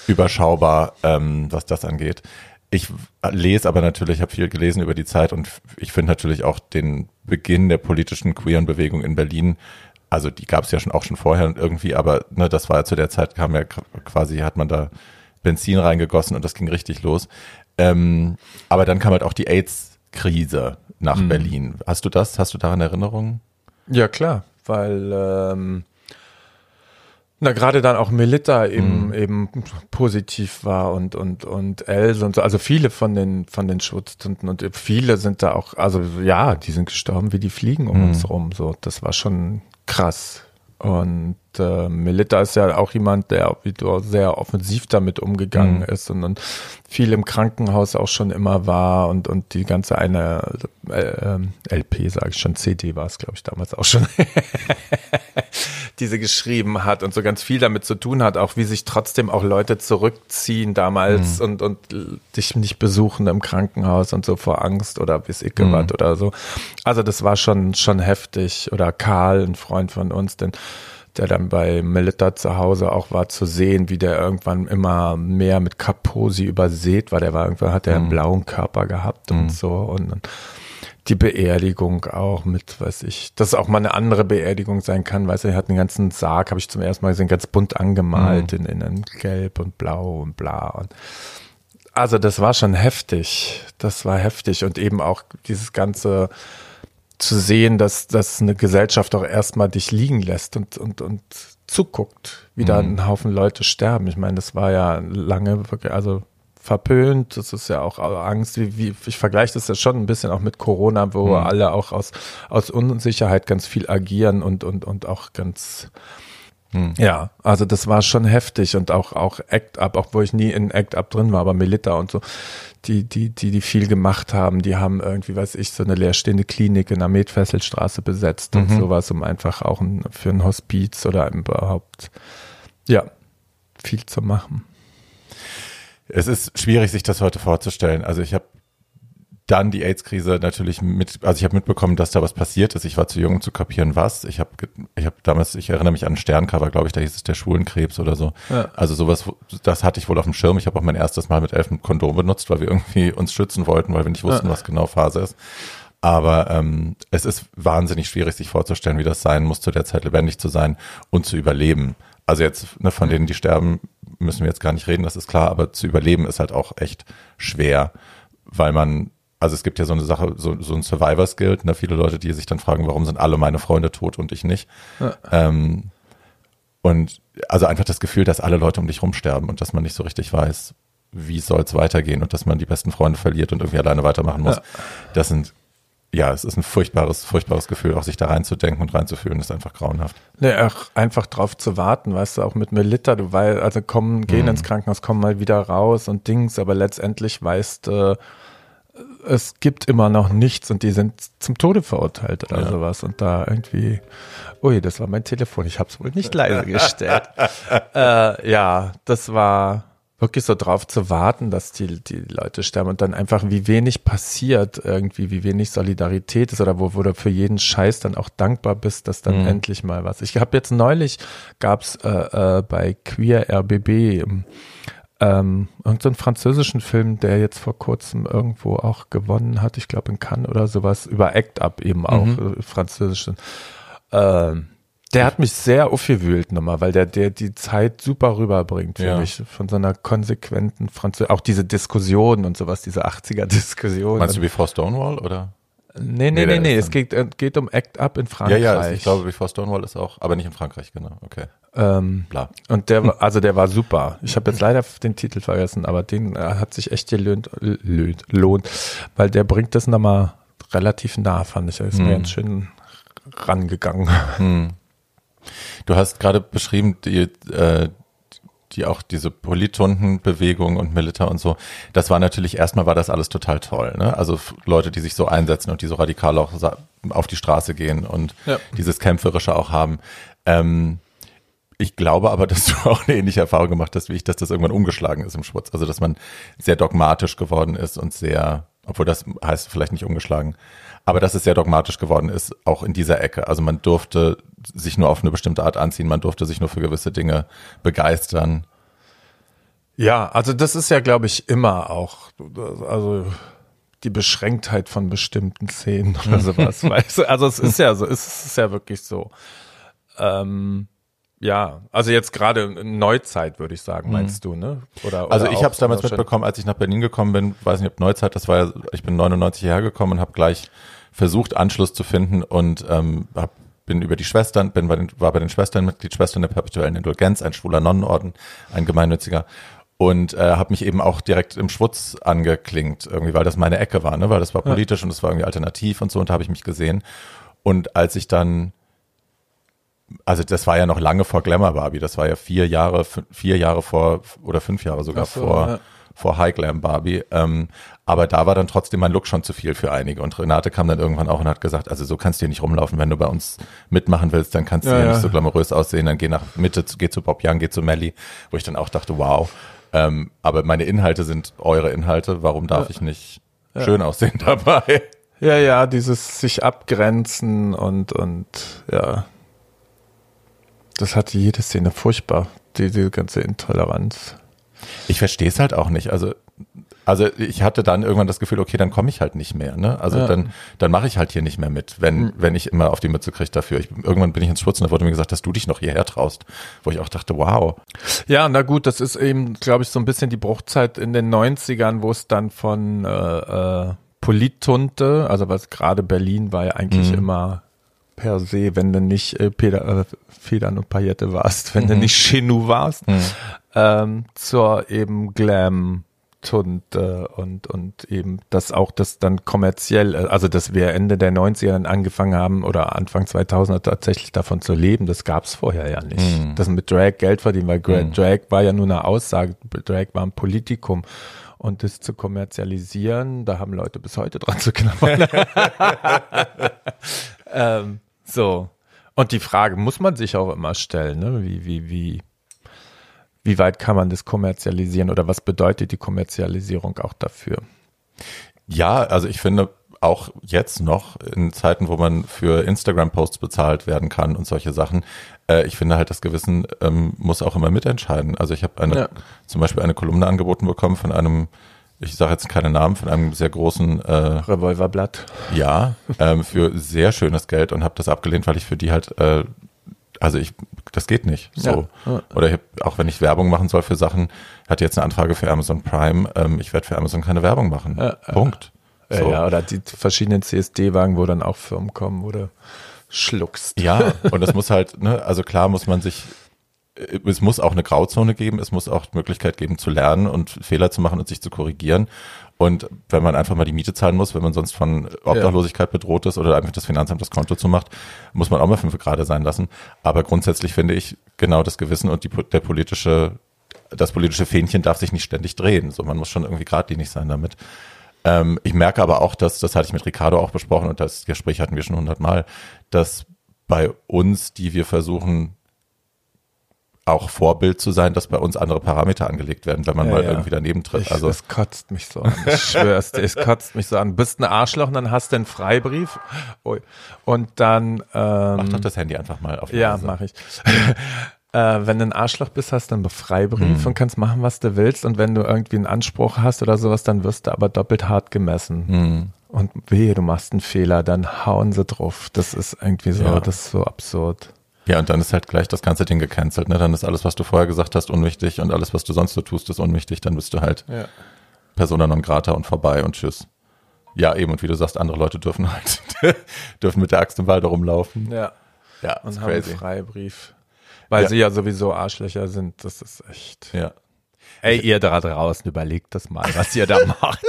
[SPEAKER 1] überschaubar, ähm, was das angeht. Ich lese aber natürlich, habe viel gelesen über die Zeit und ich finde natürlich auch den Beginn der politischen queeren Bewegung in Berlin, also die gab es ja schon auch schon vorher und irgendwie, aber ne, das war ja zu der Zeit, kam ja quasi, hat man da Benzin reingegossen und das ging richtig los. Ähm, aber dann kam halt auch die AIDS-Krise nach mhm. Berlin. Hast du das? Hast du daran Erinnerungen?
[SPEAKER 2] Ja, klar, weil ähm, na, gerade dann auch Melita eben, mhm. eben positiv war und, und, und Els und so, also viele von den, von den Schutztunden und viele sind da auch, also ja, die sind gestorben wie die Fliegen um mhm. uns rum, so, das war schon krass. Und äh, Melita ist ja auch jemand, der wie du, sehr offensiv damit umgegangen mhm. ist und, und viel im Krankenhaus auch schon immer war und, und die ganze eine äh, LP, sage ich schon, CD war es, glaube ich, damals auch schon, diese geschrieben hat und so ganz viel damit zu tun hat, auch wie sich trotzdem auch Leute zurückziehen damals mhm. und, und dich nicht besuchen im Krankenhaus und so vor Angst oder bis ich mhm. oder so. Also das war schon, schon heftig. Oder Karl, ein Freund von uns, denn der dann bei Melita zu Hause auch war, zu sehen, wie der irgendwann immer mehr mit Kaposi übersät war. Der war irgendwann, hat er einen mhm. blauen Körper gehabt und mhm. so und, die Beerdigung auch mit, weiß ich, dass es auch mal eine andere Beerdigung sein kann, weißt du, er hat einen ganzen Sarg, habe ich zum ersten Mal gesehen, ganz bunt angemalt mhm. in, in Gelb und Blau und bla und also das war schon heftig, das war heftig und eben auch dieses ganze zu sehen, dass, dass eine Gesellschaft auch erstmal dich liegen lässt und, und, und zuguckt, wie mhm. da ein Haufen Leute sterben. Ich meine, das war ja lange, also verpönt, das ist ja auch Angst, wie, wie ich vergleiche das ja schon ein bisschen auch mit Corona, wo mhm. alle auch aus, aus Unsicherheit ganz viel agieren und, und, und auch ganz hm. Ja, also das war schon heftig und auch, auch Act Up, auch wo ich nie in Act Up drin war, aber Melita und so, die, die, die, die viel gemacht haben, die haben irgendwie, weiß ich, so eine leerstehende Klinik in der Medfesselstraße besetzt mhm. und sowas, um einfach auch ein, für ein Hospiz oder überhaupt, ja, viel zu machen.
[SPEAKER 1] Es ist schwierig, sich das heute vorzustellen. Also ich habe dann die AIDS-Krise natürlich mit, also ich habe mitbekommen, dass da was passiert ist. Ich war zu jung, um zu kapieren, was. Ich habe ich hab damals, ich erinnere mich an einen Sterncover, glaube ich, da hieß es der Schwulenkrebs oder so. Ja. Also sowas, das hatte ich wohl auf dem Schirm. Ich habe auch mein erstes Mal mit elf ein Kondom benutzt, weil wir irgendwie uns schützen wollten, weil wir nicht wussten, ja. was genau Phase ist. Aber ähm, es ist wahnsinnig schwierig, sich vorzustellen, wie das sein muss, zu der Zeit lebendig zu sein und zu überleben. Also jetzt ne, von denen, die sterben, müssen wir jetzt gar nicht reden, das ist klar, aber zu überleben ist halt auch echt schwer, weil man also es gibt ja so eine Sache, so, so ein Survivors Guild, ne? viele Leute, die sich dann fragen, warum sind alle meine Freunde tot und ich nicht. Ja. Ähm, und also einfach das Gefühl, dass alle Leute um dich rumsterben und dass man nicht so richtig weiß, wie soll es weitergehen und dass man die besten Freunde verliert und irgendwie alleine weitermachen muss. Ja. Das sind, ja, es ist ein furchtbares, furchtbares Gefühl, auch sich da reinzudenken und reinzufühlen, ist einfach grauenhaft.
[SPEAKER 2] Nee, auch einfach drauf zu warten, weißt du, auch mit Melita, du weißt, also kommen, gehen mhm. ins Krankenhaus, kommen mal wieder raus und Dings, aber letztendlich weißt du, äh, es gibt immer noch nichts und die sind zum Tode verurteilt oder ja. sowas. Und da irgendwie, ui, das war mein Telefon, ich habe es wohl nicht leise gestellt. äh, ja, das war wirklich so drauf zu warten, dass die, die Leute sterben und dann einfach, wie wenig passiert irgendwie, wie wenig Solidarität ist oder wo, wo du für jeden Scheiß dann auch dankbar bist, dass dann mhm. endlich mal was. Ich habe jetzt neulich, gab's äh, äh, bei Queer RBB ähm, irgendeinen französischen Film, der jetzt vor kurzem irgendwo auch gewonnen hat, ich glaube in Cannes oder sowas, über Act Up eben auch, mhm. Äh, französischen. Ähm, der hat mich sehr aufgewühlt nochmal, weil der, der die Zeit super rüberbringt für ja. mich. Von so einer konsequenten Französ auch diese Diskussion und sowas, diese 80er-Diskussion.
[SPEAKER 1] Meinst du wie Before Stonewall oder?
[SPEAKER 2] Nee, nee, nee, nee, nee. es geht, äh, geht um Act Up in Frankreich.
[SPEAKER 1] Ja, ja, ich glaube, Before Stonewall ist auch, aber nicht in Frankreich, genau, okay.
[SPEAKER 2] Ähm, Bla. Und der war, also der war super. Ich habe jetzt leider den Titel vergessen, aber den äh, hat sich echt gelöhnt, löhnt, lohnt, weil der bringt das nochmal relativ nah, fand ich. Er ist hm. mir ganz schön rangegangen. Hm.
[SPEAKER 1] Du hast gerade beschrieben, die, äh, die auch diese Politundenbewegung und Militär und so, das war natürlich, erstmal war das alles total toll. Ne? Also Leute, die sich so einsetzen und die so radikal auch auf die Straße gehen und ja. dieses Kämpferische auch haben. Ähm, ich glaube aber, dass du auch eine ähnliche Erfahrung gemacht hast wie ich, dass das irgendwann umgeschlagen ist im Schwutz. Also dass man sehr dogmatisch geworden ist und sehr, obwohl das heißt vielleicht nicht umgeschlagen, aber dass es sehr dogmatisch geworden ist, auch in dieser Ecke. Also man durfte sich nur auf eine bestimmte Art anziehen, man durfte sich nur für gewisse Dinge begeistern.
[SPEAKER 2] Ja, also das ist ja, glaube ich, immer auch, also die Beschränktheit von bestimmten Szenen oder sowas, weißt du? Also es ist ja so, es ist ja wirklich so. Ähm, ja, also jetzt gerade Neuzeit, würde ich sagen, meinst mhm. du, ne?
[SPEAKER 1] Oder, oder also ich habe es damals mitbekommen, als ich nach Berlin gekommen bin, weiß nicht, ob Neuzeit, das war ja, ich bin 99 hergekommen und habe gleich versucht, Anschluss zu finden und ähm, hab, bin über die Schwestern, bin bei den, war bei den Schwestern Mitglied, Schwestern der Perpetuellen Indulgenz, ein schwuler Nonnenorden, ein gemeinnütziger und äh, habe mich eben auch direkt im Schwutz angeklingt, irgendwie, weil das meine Ecke war, ne? weil das war politisch ja. und das war irgendwie alternativ und so und da habe ich mich gesehen. Und als ich dann also das war ja noch lange vor Glamour Barbie, das war ja vier Jahre, vier Jahre vor oder fünf Jahre sogar so, vor, ja. vor High Glam Barbie. Ähm, aber da war dann trotzdem mein Look schon zu viel für einige. Und Renate kam dann irgendwann auch und hat gesagt, also so kannst du hier nicht rumlaufen, wenn du bei uns mitmachen willst, dann kannst du ja, ja nicht so glamourös aussehen, dann geh nach Mitte, geh zu Bob Young, geh zu Melly, wo ich dann auch dachte, wow. Ähm, aber meine Inhalte sind eure Inhalte, warum darf ja. ich nicht schön aussehen dabei?
[SPEAKER 2] Ja, ja, dieses sich abgrenzen und, und ja das hatte jede Szene furchtbar, diese ganze Intoleranz.
[SPEAKER 1] Ich verstehe es halt auch nicht. Also, also ich hatte dann irgendwann das Gefühl, okay, dann komme ich halt nicht mehr. Ne? Also ja. dann, dann mache ich halt hier nicht mehr mit, wenn, mhm. wenn ich immer auf die Mütze kriege dafür. Ich, irgendwann bin ich ins Schutz und da wurde mir gesagt, dass du dich noch hierher traust. Wo ich auch dachte, wow.
[SPEAKER 2] Ja, na gut, das ist eben, glaube ich, so ein bisschen die Bruchzeit in den 90ern, wo es dann von äh, äh, Polittunte, also was gerade Berlin war ja eigentlich mhm. immer per se, wenn du nicht äh, Peter, äh, Federn und Paillette warst, wenn mhm. du nicht Chenou warst, mhm. ähm, zur eben Glam und, äh, und, und eben das auch das dann kommerziell, äh, also dass wir Ende der 90er dann angefangen haben oder Anfang 2000er tatsächlich davon zu leben, das gab es vorher ja nicht. Mhm. Das mit Drag Geld verdienen, weil mhm. Drag war ja nur eine Aussage, Drag war ein Politikum und das zu kommerzialisieren, da haben Leute bis heute dran zu knabbern. ähm, so. Und die Frage muss man sich auch immer stellen, ne? Wie, wie, wie, wie weit kann man das kommerzialisieren oder was bedeutet die Kommerzialisierung auch dafür?
[SPEAKER 1] Ja, also ich finde auch jetzt noch in Zeiten, wo man für Instagram-Posts bezahlt werden kann und solche Sachen, äh, ich finde halt, das Gewissen ähm, muss auch immer mitentscheiden. Also ich habe eine, ja. zum Beispiel eine Kolumne angeboten bekommen von einem ich sage jetzt keine Namen, von einem sehr großen äh,
[SPEAKER 2] Revolverblatt.
[SPEAKER 1] Ja, ähm, für sehr schönes Geld und habe das abgelehnt, weil ich für die halt, äh, also ich, das geht nicht. So. Ja. Oder hab, auch wenn ich Werbung machen soll für Sachen, hatte jetzt eine Anfrage für Amazon Prime, ähm, ich werde für Amazon keine Werbung machen. Ja, Punkt.
[SPEAKER 2] So. Ja, oder die verschiedenen CSD-Wagen, wo dann auch Firmen kommen, du schluckst.
[SPEAKER 1] Ja, und das muss halt, ne, also klar muss man sich es muss auch eine Grauzone geben, es muss auch die Möglichkeit geben zu lernen und Fehler zu machen und sich zu korrigieren. Und wenn man einfach mal die Miete zahlen muss, wenn man sonst von Obdachlosigkeit bedroht ist oder einfach das Finanzamt das Konto zumacht, muss man auch mal fünf Grad sein lassen. Aber grundsätzlich finde ich genau das Gewissen und die, der politische, das politische Fähnchen darf sich nicht ständig drehen. So, man muss schon irgendwie geradlinig sein damit. Ähm, ich merke aber auch, dass, das hatte ich mit Ricardo auch besprochen und das Gespräch hatten wir schon hundertmal, dass bei uns, die wir versuchen, auch Vorbild zu sein, dass bei uns andere Parameter angelegt werden, wenn man ja, mal ja. irgendwie daneben tritt.
[SPEAKER 2] Ich, also es kotzt mich so an. Ich schwör's dir, es kotzt mich so an. Bist ein Arschloch und dann hast du einen Freibrief und dann
[SPEAKER 1] ähm, mach doch das Handy einfach mal auf.
[SPEAKER 2] Ja, mache ich. äh, wenn du ein Arschloch bist, hast du einen Freibrief hm. und kannst machen, was du willst. Und wenn du irgendwie einen Anspruch hast oder sowas, dann wirst du aber doppelt hart gemessen. Hm. Und wehe, du machst einen Fehler, dann hauen sie drauf. Das ist irgendwie so, ja. das ist so absurd.
[SPEAKER 1] Ja, und dann ist halt gleich das ganze Ding gecancelt. Ne? Dann ist alles, was du vorher gesagt hast, unwichtig und alles, was du sonst so tust, ist unwichtig. Dann bist du halt ja. Persona non grata und vorbei und tschüss. Ja, eben, und wie du sagst, andere Leute dürfen halt, dürfen mit der Axt im Wald rumlaufen.
[SPEAKER 2] Ja. Ja, und haben crazy. einen Freibrief. Weil ja. sie ja sowieso Arschlöcher sind. Das ist echt.
[SPEAKER 1] Ja.
[SPEAKER 2] Ey, ihr da draußen, überlegt das mal, was ihr da macht.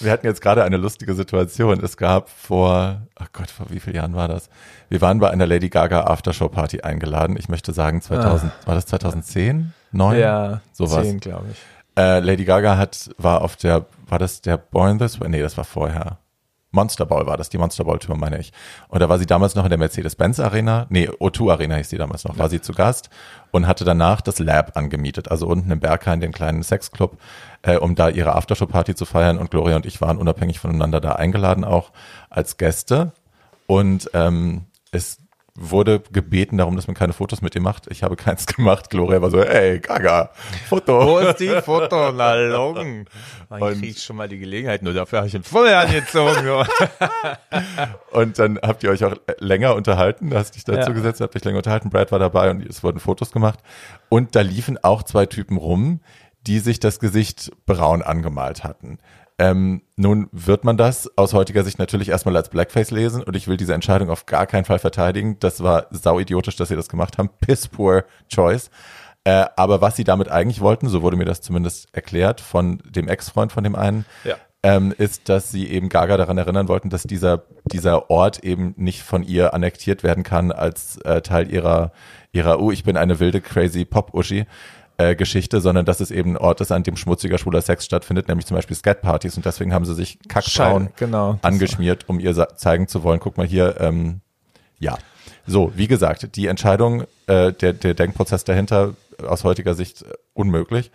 [SPEAKER 1] Wir hatten jetzt gerade eine lustige Situation. Es gab vor, ach Gott, vor wie vielen Jahren war das? Wir waren bei einer Lady Gaga Aftershow Party eingeladen. Ich möchte sagen 2000, ah. war das 2010? 9?
[SPEAKER 2] Ja, sowas. 10, glaube ich.
[SPEAKER 1] Äh, Lady Gaga hat, war auf der, war das der Born This Way? Nee, das war vorher. Monster Ball war das, die Monster Ball Tour meine ich. Und da war sie damals noch in der Mercedes-Benz Arena, nee, O2 Arena hieß sie damals noch, war sie zu Gast und hatte danach das Lab angemietet, also unten im Berghain, den kleinen Sexclub, äh, um da ihre Aftershow-Party zu feiern. Und Gloria und ich waren unabhängig voneinander da eingeladen auch als Gäste. Und ähm, es wurde gebeten darum, dass man keine Fotos mit ihr macht. Ich habe keins gemacht. Gloria war so, ey, Gaga, Foto.
[SPEAKER 2] Wo ist die Foto? Na,
[SPEAKER 1] Und-
[SPEAKER 2] kriege ich schon mal die Gelegenheit, nur dafür habe ich ihn voll angezogen.
[SPEAKER 1] Und dann habt ihr euch auch länger unterhalten, hast dich dazu
[SPEAKER 2] Ja.
[SPEAKER 1] gesetzt, habt euch länger unterhalten, Brad war dabei und es wurden Fotos gemacht. Und da liefen auch zwei Typen rum, die sich das Gesicht braun angemalt hatten. Ähm, nun wird man das aus heutiger Sicht natürlich erstmal als Blackface lesen und ich will diese Entscheidung auf gar keinen Fall verteidigen. Das war sau idiotisch, dass sie das gemacht haben. Piss poor choice. Äh, aber was sie damit eigentlich wollten, so wurde mir das zumindest erklärt von dem Ex-Freund von dem einen,
[SPEAKER 2] Ja.
[SPEAKER 1] ähm, ist, dass sie eben Gaga daran erinnern wollten, dass dieser, dieser Ort eben nicht von ihr annektiert werden kann als äh, Teil ihrer, ihrer, oh, ich bin eine wilde, crazy Pop-Uschi. Äh, Geschichte, sondern dass es eben ein Ort ist, an dem schmutziger schwuler Sex stattfindet, nämlich zum Beispiel Skatpartys und deswegen haben sie sich kackbraun
[SPEAKER 2] genau.
[SPEAKER 1] Angeschmiert, um ihr zeigen zu wollen, guck mal hier, ähm, ja. So, wie gesagt, die Entscheidung, äh, der, der Denkprozess dahinter aus heutiger Sicht äh, unmöglich.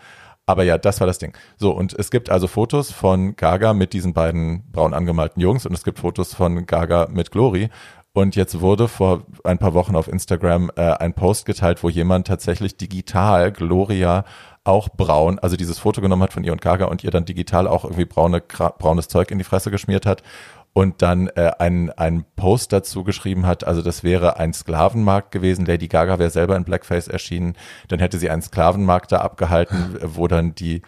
[SPEAKER 1] Aber ja, das war das Ding. So, und es gibt also Fotos von Gaga mit diesen beiden braun angemalten Jungs und es gibt Fotos von Gaga mit Glory. Und jetzt wurde vor ein paar Wochen auf Instagram äh, ein Post geteilt, wo jemand tatsächlich digital Gloria auch braun, also dieses Foto genommen hat von ihr und Gaga und ihr dann digital auch irgendwie braune, braunes Zeug in die Fresse geschmiert hat und dann äh, ein, ein Post dazu geschrieben hat, also das wäre ein Sklavenmarkt gewesen, Lady Gaga wäre selber in Blackface erschienen, dann hätte sie einen Sklavenmarkt da abgehalten, wo dann die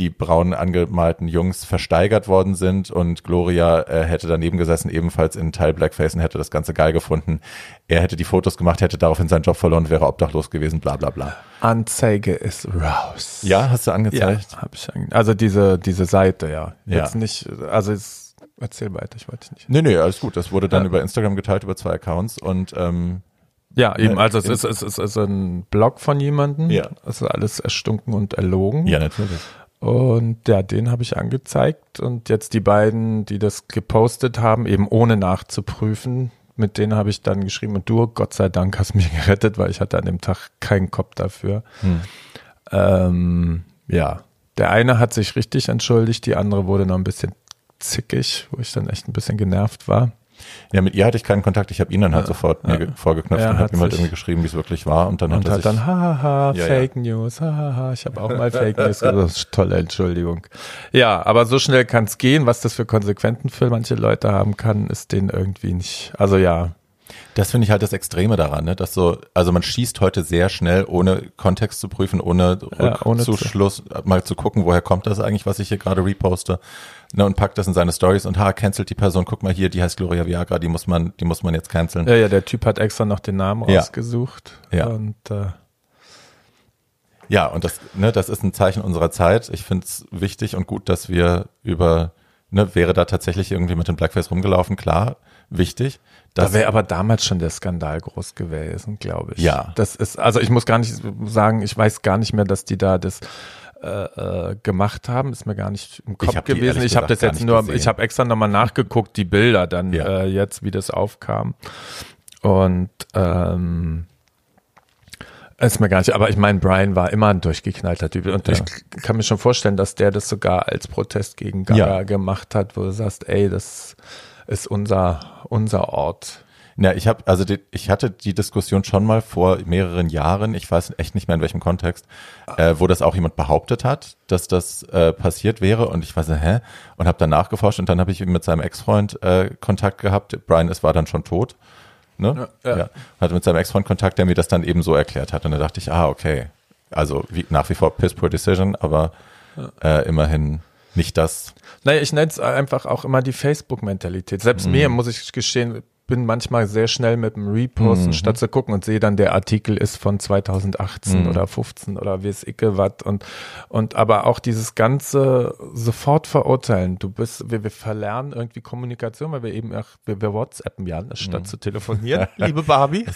[SPEAKER 1] die braun angemalten Jungs versteigert worden sind und Gloria äh, hätte daneben gesessen, ebenfalls in Teil Blackface und hätte das Ganze geil gefunden. Er hätte die Fotos gemacht, hätte daraufhin seinen Job verloren, wäre obdachlos gewesen, bla bla bla.
[SPEAKER 2] Anzeige ist raus.
[SPEAKER 1] Ja, hast du
[SPEAKER 2] ja
[SPEAKER 1] angezeigt?
[SPEAKER 2] habe ich ange- Also diese, diese Seite, ja.
[SPEAKER 1] Ja.
[SPEAKER 2] Jetzt nicht, also es, erzähl weiter, ich wollte nicht.
[SPEAKER 1] Nee, nee, alles gut. Das wurde dann
[SPEAKER 2] Ja.
[SPEAKER 1] über Instagram geteilt, über zwei Accounts und ähm,
[SPEAKER 2] Ja, eben,
[SPEAKER 1] Ja,
[SPEAKER 2] also es ist, es ist, es ist ein Blog von jemandem.
[SPEAKER 1] Ja.
[SPEAKER 2] Es ist alles erstunken und erlogen.
[SPEAKER 1] ja, natürlich.
[SPEAKER 2] Und ja, den habe ich angezeigt. Und jetzt die beiden, die das gepostet haben, eben ohne nachzuprüfen, mit denen habe ich dann geschrieben, und du, Gott sei Dank, hast mich gerettet, weil ich hatte an dem Tag keinen Kopf dafür.
[SPEAKER 1] Hm.
[SPEAKER 2] Ähm, ja, der eine hat sich richtig entschuldigt, die andere wurde noch ein bisschen zickig, wo ich dann echt ein bisschen genervt war.
[SPEAKER 1] Ja, mit ihr hatte ich keinen Kontakt. Ich habe ihn dann halt sofort mir
[SPEAKER 2] Ja.
[SPEAKER 1] ge- vorgeknöpft
[SPEAKER 2] Er
[SPEAKER 1] und
[SPEAKER 2] hat
[SPEAKER 1] habe ihm halt irgendwie geschrieben, wie es wirklich war. Und dann
[SPEAKER 2] Und
[SPEAKER 1] hat er sich,
[SPEAKER 2] dann, hahaha,
[SPEAKER 1] Ja,
[SPEAKER 2] Fake News, hahaha, ich habe auch mal Fake News gesagt. Tolle Entschuldigung. Ja, aber so schnell kann es gehen. Was das für Konsequenzen für manche Leute haben kann, ist denen irgendwie nicht. Also ja,
[SPEAKER 1] das finde ich halt das Extreme daran, ne? dass so, also man schießt heute sehr schnell, ohne Kontext zu prüfen, ohne
[SPEAKER 2] Ja, ohne zu-
[SPEAKER 1] Rückzuschluss, mal zu gucken, woher kommt das eigentlich, was ich hier gerade reposte, ne? und packt das in seine Stories und ha, cancelt die Person, guck mal hier, die heißt Gloria Viagra, die muss man, die muss man jetzt canceln.
[SPEAKER 2] ja, ja, der Typ hat extra noch den Namen
[SPEAKER 1] Ja.
[SPEAKER 2] rausgesucht.
[SPEAKER 1] Ja.
[SPEAKER 2] Und äh,
[SPEAKER 1] Ja, und das, ne, das ist ein Zeichen unserer Zeit. Ich finde es wichtig und gut, dass wir über, ne, wäre da tatsächlich irgendwie mit dem Blackface rumgelaufen, klar, wichtig.
[SPEAKER 2] da
[SPEAKER 1] dass-
[SPEAKER 2] wäre aber damals schon der Skandal groß gewesen, glaube ich.
[SPEAKER 1] Ja.
[SPEAKER 2] Das ist, also ich muss gar nicht sagen, ich weiß gar nicht mehr, dass die da das äh, äh, gemacht haben, ist mir gar nicht im Kopf
[SPEAKER 1] die
[SPEAKER 2] gewesen. Ich habe das jetzt nur,
[SPEAKER 1] gesehen.
[SPEAKER 2] ich habe extra nochmal nachgeguckt, die Bilder dann
[SPEAKER 1] Ja.
[SPEAKER 2] äh, jetzt, wie das aufkam. Und ähm, ist mir gar nicht, aber ich meine, Brian war immer ein durchgeknallter Typ und
[SPEAKER 1] Ja.
[SPEAKER 2] ich kann mir schon vorstellen, dass der das sogar als Protest gegen Gaga
[SPEAKER 1] Ja.
[SPEAKER 2] gemacht hat, wo du sagst, ey, das ist unser, unser Ort.
[SPEAKER 1] Ja, ich habe also die, ich hatte die Diskussion schon mal vor mehreren Jahren, ich weiß echt nicht mehr in welchem Kontext, äh, wo das auch jemand behauptet hat, dass das äh, passiert wäre und ich war so, hä? Und habe dann nachgeforscht und dann habe ich mit seinem Ex-Freund äh, Kontakt gehabt. Brian ist war dann schon tot, ne?
[SPEAKER 2] Ja, ja.
[SPEAKER 1] Hatte mit seinem Ex-Freund Kontakt, der mir das dann eben so erklärt hat und da dachte ich, ah okay, also wie, nach wie vor piss poor decision, aber äh, immerhin nicht das.
[SPEAKER 2] Naja, ich nenne es einfach auch immer die Facebook-Mentalität. Selbst
[SPEAKER 1] Mhm.
[SPEAKER 2] mir, muss ich gestehen, bin manchmal sehr schnell mit dem Reposten,
[SPEAKER 1] Mhm.
[SPEAKER 2] statt zu gucken und sehe dann, der Artikel ist von 2018
[SPEAKER 1] Mhm.
[SPEAKER 2] oder 15 oder wie es icke wat und, und aber auch dieses ganze sofort verurteilen. Du bist, wir, wir verlernen irgendwie Kommunikation, weil wir eben auch, wir, wir WhatsAppen ja, statt
[SPEAKER 1] Mhm.
[SPEAKER 2] zu telefonieren. Liebe Barbie.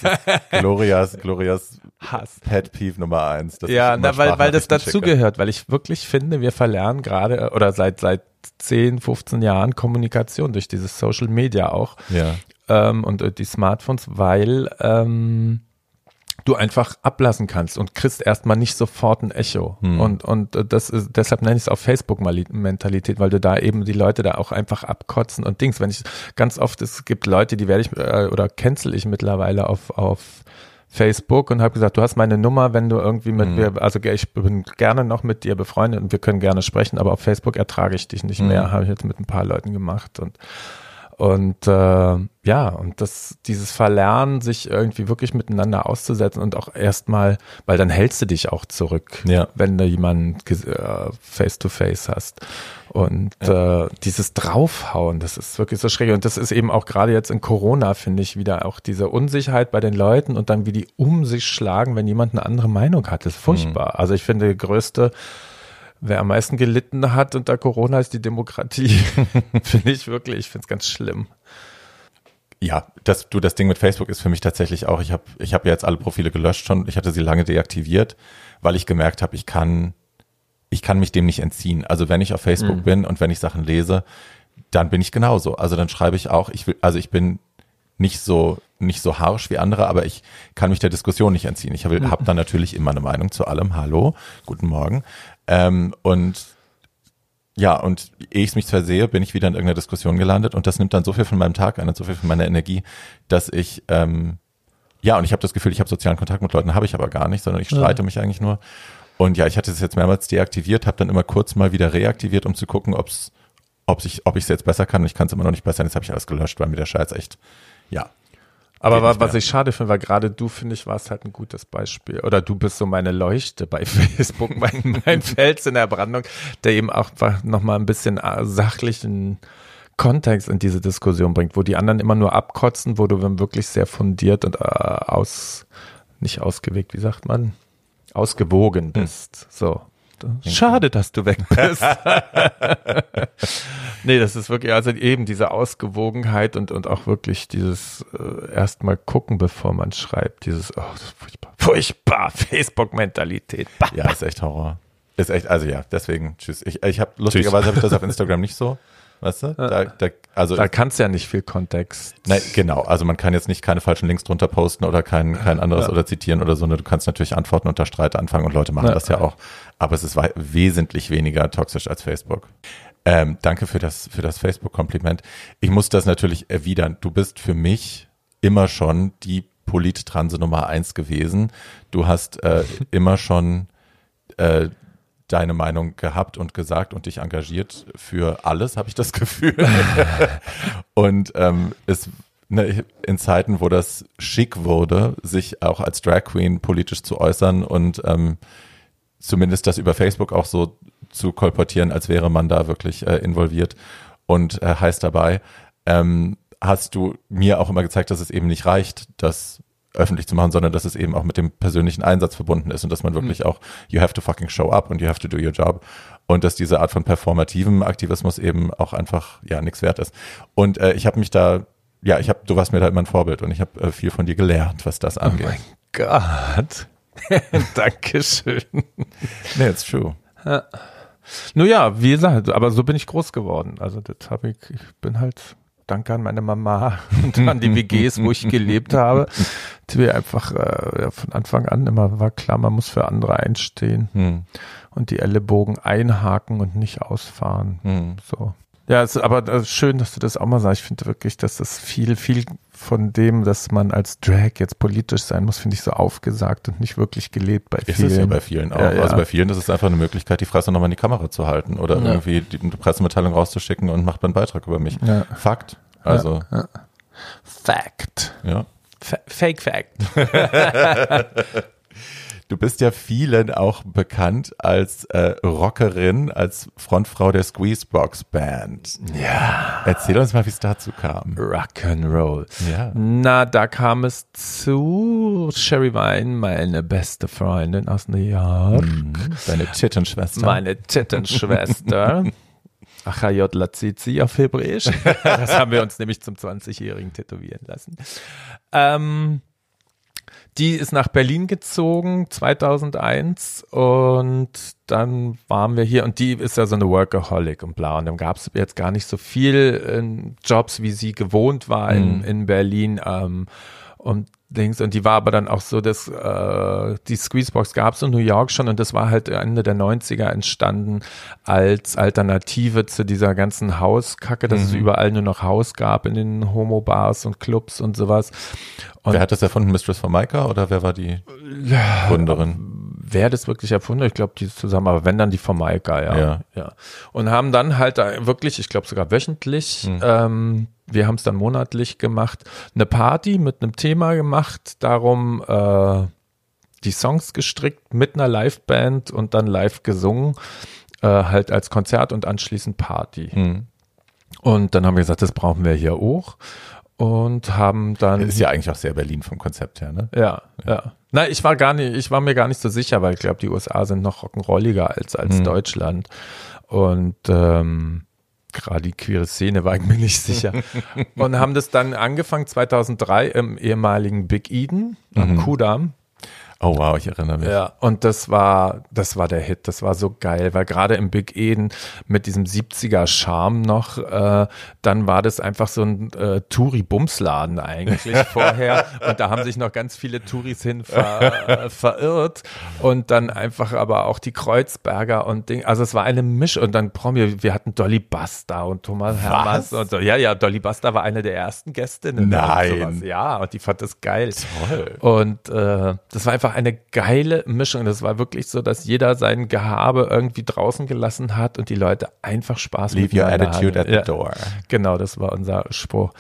[SPEAKER 1] Glorias, Glorias
[SPEAKER 2] Hass.
[SPEAKER 1] Pet Peeve Nummer eins.
[SPEAKER 2] Ja, na, weil, weil das dazugehört, weil ich wirklich finde, wir verlernen gerade äh, oder seit, seit 10, 15 Jahren Kommunikation durch dieses Social Media auch
[SPEAKER 1] Ja.
[SPEAKER 2] ähm, und äh, die Smartphones, weil ähm, du einfach ablassen kannst und kriegst erstmal nicht sofort ein Echo.
[SPEAKER 1] Hm.
[SPEAKER 2] Und, und äh, das ist, deshalb nenne ich es auch Facebook-Mentalität, weil du da eben die Leute da auch einfach abkotzen und Dings. Wenn ich ganz oft, es gibt Leute, die werde ich äh, oder cancel ich mittlerweile auf, auf Facebook und habe gesagt, du hast meine Nummer, wenn du irgendwie mit
[SPEAKER 1] Mhm.
[SPEAKER 2] mir, also ich bin gerne noch mit dir befreundet und wir können gerne sprechen, aber auf Facebook ertrage ich dich nicht
[SPEAKER 1] Mhm.
[SPEAKER 2] mehr, habe ich jetzt mit ein paar Leuten gemacht und und äh, ja, und das, dieses Verlernen, sich irgendwie wirklich miteinander auszusetzen und auch erstmal, weil dann hältst du dich auch zurück,
[SPEAKER 1] Ja.
[SPEAKER 2] wenn du jemanden äh, face to face hast. Und äh, dieses Draufhauen, das ist wirklich so schräg. Und das ist eben auch gerade jetzt in Corona, finde ich, wieder auch diese Unsicherheit bei den Leuten und dann wie die um sich schlagen, wenn jemand eine andere Meinung hat. Das ist furchtbar. Also ich finde, die größte Wer am meisten gelitten hat unter Corona ist die Demokratie. finde ich wirklich, ich finde es ganz schlimm.
[SPEAKER 1] Ja, das, du, das Ding mit Facebook ist für mich tatsächlich auch, ich habe ich hab ja jetzt alle Profile gelöscht schon, ich hatte sie lange deaktiviert, weil ich gemerkt habe, ich kann, ich kann mich dem nicht entziehen. Also wenn ich auf Facebook bin und wenn ich Sachen lese, dann bin ich genauso. Also dann schreibe ich auch, ich will, also ich bin nicht so, nicht so harsch wie andere, aber ich kann mich der Diskussion nicht entziehen. Ich habe hab dann natürlich immer eine Meinung zu allem. Hallo, guten Morgen. Ähm, und ja, und ehe ich es mich zwar sehe, bin ich wieder in irgendeiner Diskussion gelandet und das nimmt dann so viel von meinem Tag ein und so viel von meiner Energie, dass ich, ähm, ja, und ich habe das Gefühl, ich habe sozialen Kontakt mit Leuten, habe ich aber gar nicht, sondern ich streite mich eigentlich nur. Und ja, ich hatte es jetzt mehrmals deaktiviert, habe dann immer kurz mal wieder reaktiviert, um zu gucken, ob's, ob ich ob ich es jetzt besser kann. Und ich kann es immer noch nicht besser. Jetzt habe ich alles gelöscht, weil mir der Scheiß echt, ja.
[SPEAKER 2] Aber was
[SPEAKER 1] mehr.
[SPEAKER 2] ich schade finde, weil gerade du, finde ich, warst halt ein gutes Beispiel. Oder du bist so meine Leuchte bei Facebook, mein, mein Fels in der Brandung, der eben auch nochmal ein bisschen äh, sachlichen Kontext in diese Diskussion bringt, wo die anderen immer nur abkotzen, wo du dann wirklich sehr fundiert und äh, aus, nicht ausgewegt, wie sagt man? Ausgewogen bist. So. Schade, dass du weg bist. nee, das ist wirklich, also eben diese Ausgewogenheit und, und auch wirklich dieses äh, erstmal gucken, bevor man schreibt. Dieses, oh, furchtbar. Furchtbar, Facebook-Mentalität.
[SPEAKER 1] Ja, ist echt Horror. Ist echt, also ja, deswegen, tschüss. Ich, ich habe, lustigerweise habe ich das auf Instagram nicht so. Weißt du? Da, da, also
[SPEAKER 2] Da kannst du ja nicht viel Kontext.
[SPEAKER 1] Nein, genau. Also man kann jetzt nicht keine falschen Links drunter posten oder kein, kein anderes
[SPEAKER 2] Ja.
[SPEAKER 1] oder zitieren oder so. Ne? Du kannst natürlich Antworten unter Streit anfangen und Leute machen
[SPEAKER 2] Ja.
[SPEAKER 1] das ja auch. Aber es ist wesentlich weniger toxisch als Facebook. Ähm, danke für das, für das Facebook-Kompliment. Ich muss das natürlich erwidern. Du bist für mich immer schon die Polittranse Nummer eins gewesen. Du hast äh, immer schon äh, deine Meinung gehabt und gesagt und dich engagiert für alles, habe ich das Gefühl. und ähm, es ne, in Zeiten, wo das schick wurde, sich auch als Drag Queen politisch zu äußern und ähm, zumindest das über Facebook auch so zu kolportieren, als wäre man da wirklich äh, involviert und äh, heiß dabei, ähm, hast du mir auch immer gezeigt, dass es eben nicht reicht, das öffentlich zu machen, sondern dass es eben auch mit dem persönlichen Einsatz verbunden ist und dass man wirklich auch, you have to fucking show up und you have to do your job und dass diese Art von performativem Aktivismus eben auch einfach, ja, nichts wert ist. Und äh, ich habe mich da, ja, ich habe, du warst mir da immer ein Vorbild und ich habe äh, viel von dir gelernt, was das
[SPEAKER 2] Oh
[SPEAKER 1] angeht.
[SPEAKER 2] mein Gott. Dankeschön.
[SPEAKER 1] nee, it's true.
[SPEAKER 2] Ja, wie gesagt, aber so bin ich groß geworden. Also das habe ich, ich bin halt, danke an meine Mama und an die WGs, wo ich gelebt habe, die wir einfach äh, von Anfang an immer war klar, man muss für andere einstehen
[SPEAKER 1] Hm.
[SPEAKER 2] und die Ellenbogen einhaken und nicht ausfahren.
[SPEAKER 1] Hm.
[SPEAKER 2] So. Ja, es ist aber ist schön, dass du das auch mal sagst. Ich finde wirklich, dass das viel, viel von dem, dass man als Drag jetzt politisch sein muss, finde ich so aufgesagt und nicht wirklich gelebt bei
[SPEAKER 1] Ist
[SPEAKER 2] vielen.
[SPEAKER 1] es ja bei vielen auch.
[SPEAKER 2] Ja, ja.
[SPEAKER 1] Also bei vielen ist es einfach eine Möglichkeit, die Fresse nochmal in die Kamera zu halten oder
[SPEAKER 2] Ja.
[SPEAKER 1] irgendwie die, eine Pressemitteilung rauszuschicken und macht einen Beitrag über mich.
[SPEAKER 2] Ja.
[SPEAKER 1] Fakt. Also,
[SPEAKER 2] Fact.
[SPEAKER 1] ja.
[SPEAKER 2] Fa Fake Fact.
[SPEAKER 1] Du bist ja vielen auch bekannt als äh, Rockerin, als Frontfrau der Squeezebox Band.
[SPEAKER 2] Ja.
[SPEAKER 1] Erzähl uns mal, wie es dazu kam.
[SPEAKER 2] Rock'n'Roll.
[SPEAKER 1] Ja.
[SPEAKER 2] Na, da kam es zu Sherry Vine, meine beste Freundin aus New York.
[SPEAKER 1] Deine Tittenschwester.
[SPEAKER 2] Meine Tittenschwester. Achayot Lazizi auf Hebräisch. Das haben wir uns nämlich zum 20-Jährigen tätowieren lassen. Ähm, die ist nach Berlin gezogen 2001 und dann waren wir hier. Und die ist ja so eine Workaholic und bla. Und dann gab es jetzt gar nicht so viel äh, Jobs, wie sie gewohnt war in, in Berlin. Ähm, und Dings. Und die war aber dann auch so, dass äh, die Squeezebox gab es in New York schon und das war halt Ende der 90er entstanden als Alternative zu dieser ganzen Hauskacke, dass mhm. es überall nur noch Haus gab in den Homo-Bars und Clubs und sowas. Und
[SPEAKER 1] wer hat das erfunden? Mistress Formica oder wer war die Gründerin?
[SPEAKER 2] wer das wirklich erfunden ich glaube, die zusammen, aber wenn dann die Formica, ja. ja. ja. Und haben dann halt wirklich, ich glaube sogar wöchentlich, mhm. ähm, wir haben es dann monatlich gemacht, eine Party mit einem Thema gemacht, darum äh, die Songs gestrickt mit einer Liveband und dann live gesungen, äh, halt als Konzert und anschließend Party. Mhm. Und dann haben wir gesagt, das brauchen wir hier auch und haben dann.
[SPEAKER 1] Ist ja eigentlich auch sehr Berlin vom Konzept her, ne?
[SPEAKER 2] Ja, ja. ja. Na, ich war gar nicht, ich war mir gar nicht so sicher, weil ich glaube, die USA sind noch rock'n'rolliger als, als mhm. Deutschland. Und ähm, gerade die queere Szene war ich mir nicht sicher. und haben das dann angefangen 2003 im ehemaligen Big Eden am mhm. Kudamm.
[SPEAKER 1] Oh wow, ich erinnere mich.
[SPEAKER 2] Ja, und das war, das war der Hit, das war so geil, weil gerade im Big Eden mit diesem 70er Charme noch, äh, dann war das einfach so ein äh, Touri-Bumsladen eigentlich vorher und da haben sich noch ganz viele Touris hin ver, äh, verirrt und dann einfach aber auch die Kreuzberger und Ding, also es war eine Misch und dann Promi, wir hatten Dolly Buster und Thomas Hermanns und so. Ja, ja, Dolly Buster war eine der ersten Gästinnen.
[SPEAKER 1] Nein.
[SPEAKER 2] Und ja, und die fand das geil. Toll. Und äh, das war einfach eine geile Mischung. Das war wirklich so, dass jeder sein Gehabe irgendwie draußen gelassen hat und die Leute einfach Spaß
[SPEAKER 1] Leave your attitude hatten. at the door.
[SPEAKER 2] genau, das war unser Spruch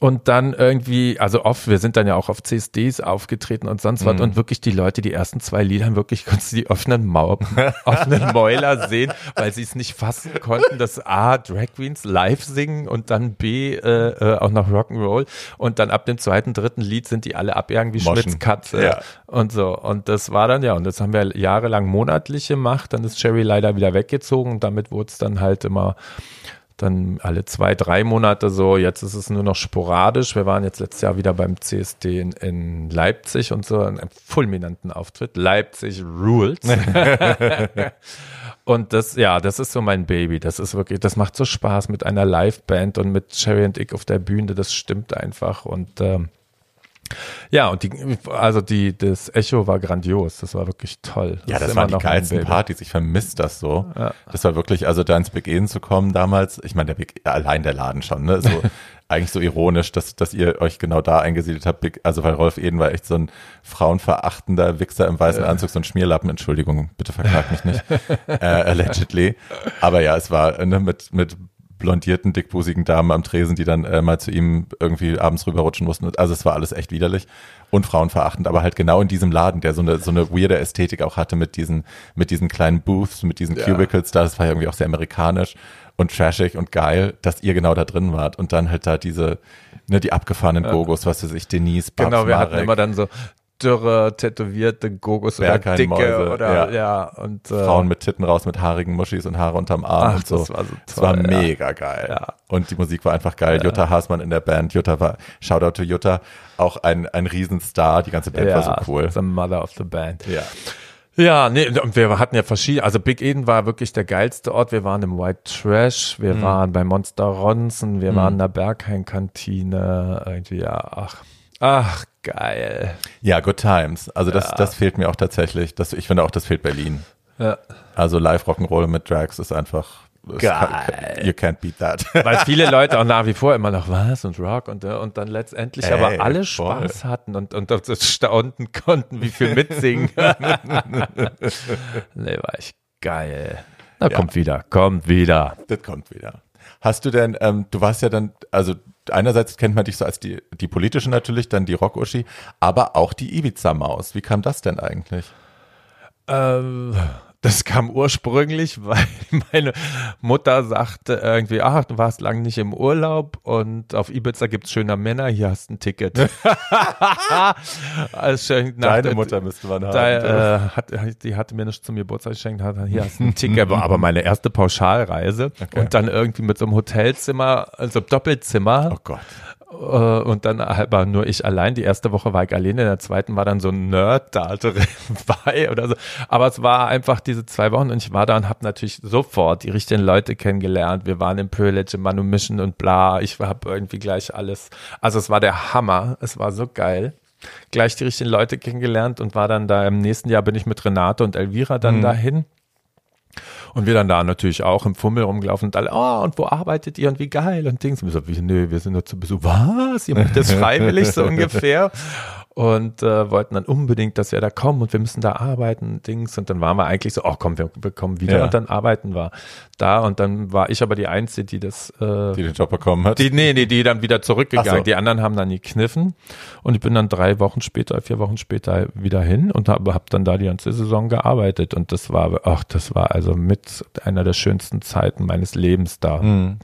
[SPEAKER 2] und dann irgendwie, also oft, wir sind dann ja auch auf CSDs aufgetreten und sonst was mhm. und wirklich die Leute, die ersten zwei Lieder, wirklich konntest du die offenen, Mau offenen Mäuler sehen, weil sie es nicht fassen konnten, dass A, Drag Queens live singen und dann B, äh, äh, auch noch Rock'n'Roll und dann ab dem zweiten, dritten Lied sind die alle abjagen wie Schmitz Katze ja. und so und das war dann ja und das haben wir jahrelang monatlich gemacht, dann ist Sherry leider wieder weggezogen und damit wurde es dann halt immer dann alle zwei, drei Monate so. Jetzt ist es nur noch sporadisch. Wir waren jetzt letztes Jahr wieder beim CSD in, in Leipzig und so einen fulminanten Auftritt. Leipzig rules. und das, ja, das ist so mein Baby. Das ist wirklich, das macht so Spaß mit einer Liveband und mit Sherry und ich auf der Bühne. Das stimmt einfach und ähm, ja, und die, also die, das Echo war grandios. Das war wirklich toll.
[SPEAKER 1] Das ja, das waren die geilsten Partys. Ich vermisse das so. Ja. Das war wirklich, also da ins Big Eden zu kommen damals. Ich meine, der Big, allein der Laden schon, ne? So, eigentlich so ironisch, dass, dass ihr euch genau da eingesiedelt habt. Big, also weil Rolf Eden war echt so ein frauenverachtender Wichser im weißen Anzug, so ein Schmierlappen. Entschuldigung, bitte verklagt mich nicht. äh, allegedly. Aber ja, es war ne, mit, mit blondierten, dickbusigen Damen am Tresen, die dann äh, mal zu ihm irgendwie abends rüberrutschen mussten. Also es war alles echt widerlich und frauenverachtend, aber halt genau in diesem Laden, der so eine, so eine weirde Ästhetik auch hatte mit diesen, mit diesen kleinen Booths, mit diesen ja. Cubicles da. Das war ja irgendwie auch sehr amerikanisch und trashig und geil, dass ihr genau da drin wart und dann halt da diese, ne, die abgefahrenen Gogos, was weiß ich, Denise,
[SPEAKER 2] Babs, Genau, wir Marek. hatten immer dann so dürre, tätowierte Gogos oder dicke Mäuse, oder ja. ja und
[SPEAKER 1] äh, Frauen mit Titten raus, mit haarigen Muschis und Haare unterm Arm ach, und so. Das war so toll. Das war ja. mega geil. Ja. Und die Musik war einfach geil. Jutta Haasmann in der Band. Jutta war, Shoutout to Jutta, auch ein, ein Riesenstar. Die ganze Band war so cool.
[SPEAKER 2] The mother of the band. Ja. Ja, nee, und wir hatten ja verschiedene, also Big Eden war wirklich der geilste Ort. Wir waren im White Trash, wir mhm. waren bei Monster Ronson, wir mhm. waren in der Berghain-Kantine, irgendwie, ja, ach, ach, Geil.
[SPEAKER 1] Ja, Good Times. Also das, ja. das fehlt mir auch tatsächlich. Das, ich finde auch, das fehlt Berlin. Ja. Also Live Rock'n'Roll mit Drags ist einfach
[SPEAKER 2] Geil.
[SPEAKER 1] you can't beat that.
[SPEAKER 2] Weil viele Leute auch nach wie vor immer noch was und Rock und, und dann letztendlich Ey, aber alle voll. Spaß hatten und, und, und staunten konnten, wie viel mitsingen. nee, war ich geil. Na, ja. kommt wieder, kommt wieder.
[SPEAKER 1] Das kommt wieder. Hast du denn, ähm, du warst ja dann, also einerseits kennt man dich so als die, die politische natürlich, dann die Rock-Uschi, aber auch die Ibiza-Maus. Wie kam das denn eigentlich?
[SPEAKER 2] Ähm, das kam ursprünglich, weil meine Mutter sagte irgendwie, ach, du warst lange nicht im Urlaub und auf Ibiza gibt's schöner Männer, hier hast du ein Ticket.
[SPEAKER 1] also Deine Mutter müsste man haben.
[SPEAKER 2] Da, äh, hat, die hatte mir nicht zum Geburtstag geschenkt, hat, hier hast du ein Ticket, aber meine erste Pauschalreise okay. und dann irgendwie mit so einem Hotelzimmer, also Doppelzimmer.
[SPEAKER 1] Oh Gott
[SPEAKER 2] und dann aber nur ich allein. Die erste Woche war ich alleine, in der zweiten war dann so ein Nerd da drin bei oder so. Aber es war einfach diese zwei Wochen und ich war da und habe natürlich sofort die richtigen Leute kennengelernt. Wir waren im Privilege, im Manumission und bla. Ich habe irgendwie gleich alles. Also es war der Hammer. Es war so geil. gleich die richtigen Leute kennengelernt und war dann da im nächsten Jahr bin ich mit Renate und Elvira dann
[SPEAKER 1] Mhm.
[SPEAKER 2] dahin. Und wir dann da natürlich auch im Fummel rumgelaufen und alle, oh, und wo arbeitet ihr und wie geil und Dings. Und wir so, nö, wir sind nur zu Besuch. Was? Ihr macht das freiwillig so ungefähr? Und äh, wollten dann unbedingt, dass wir da kommen und wir müssen da arbeiten Dings. Und dann waren wir eigentlich so, oh komm, wir, wir kommen wieder
[SPEAKER 1] Ja.
[SPEAKER 2] und dann arbeiten wir da. Und dann war ich aber die Einzige, die das äh,
[SPEAKER 1] Die den Job bekommen hat.
[SPEAKER 2] die, nee, nee, die dann wieder zurückgegangen.
[SPEAKER 1] So.
[SPEAKER 2] Die anderen haben dann gekniffen. Und ich bin dann drei Wochen später, vier Wochen später wieder hin und habe hab dann da die ganze Saison gearbeitet. Und das war, ach, das war also mit einer der schönsten Zeiten meines Lebens da.
[SPEAKER 1] Mhm.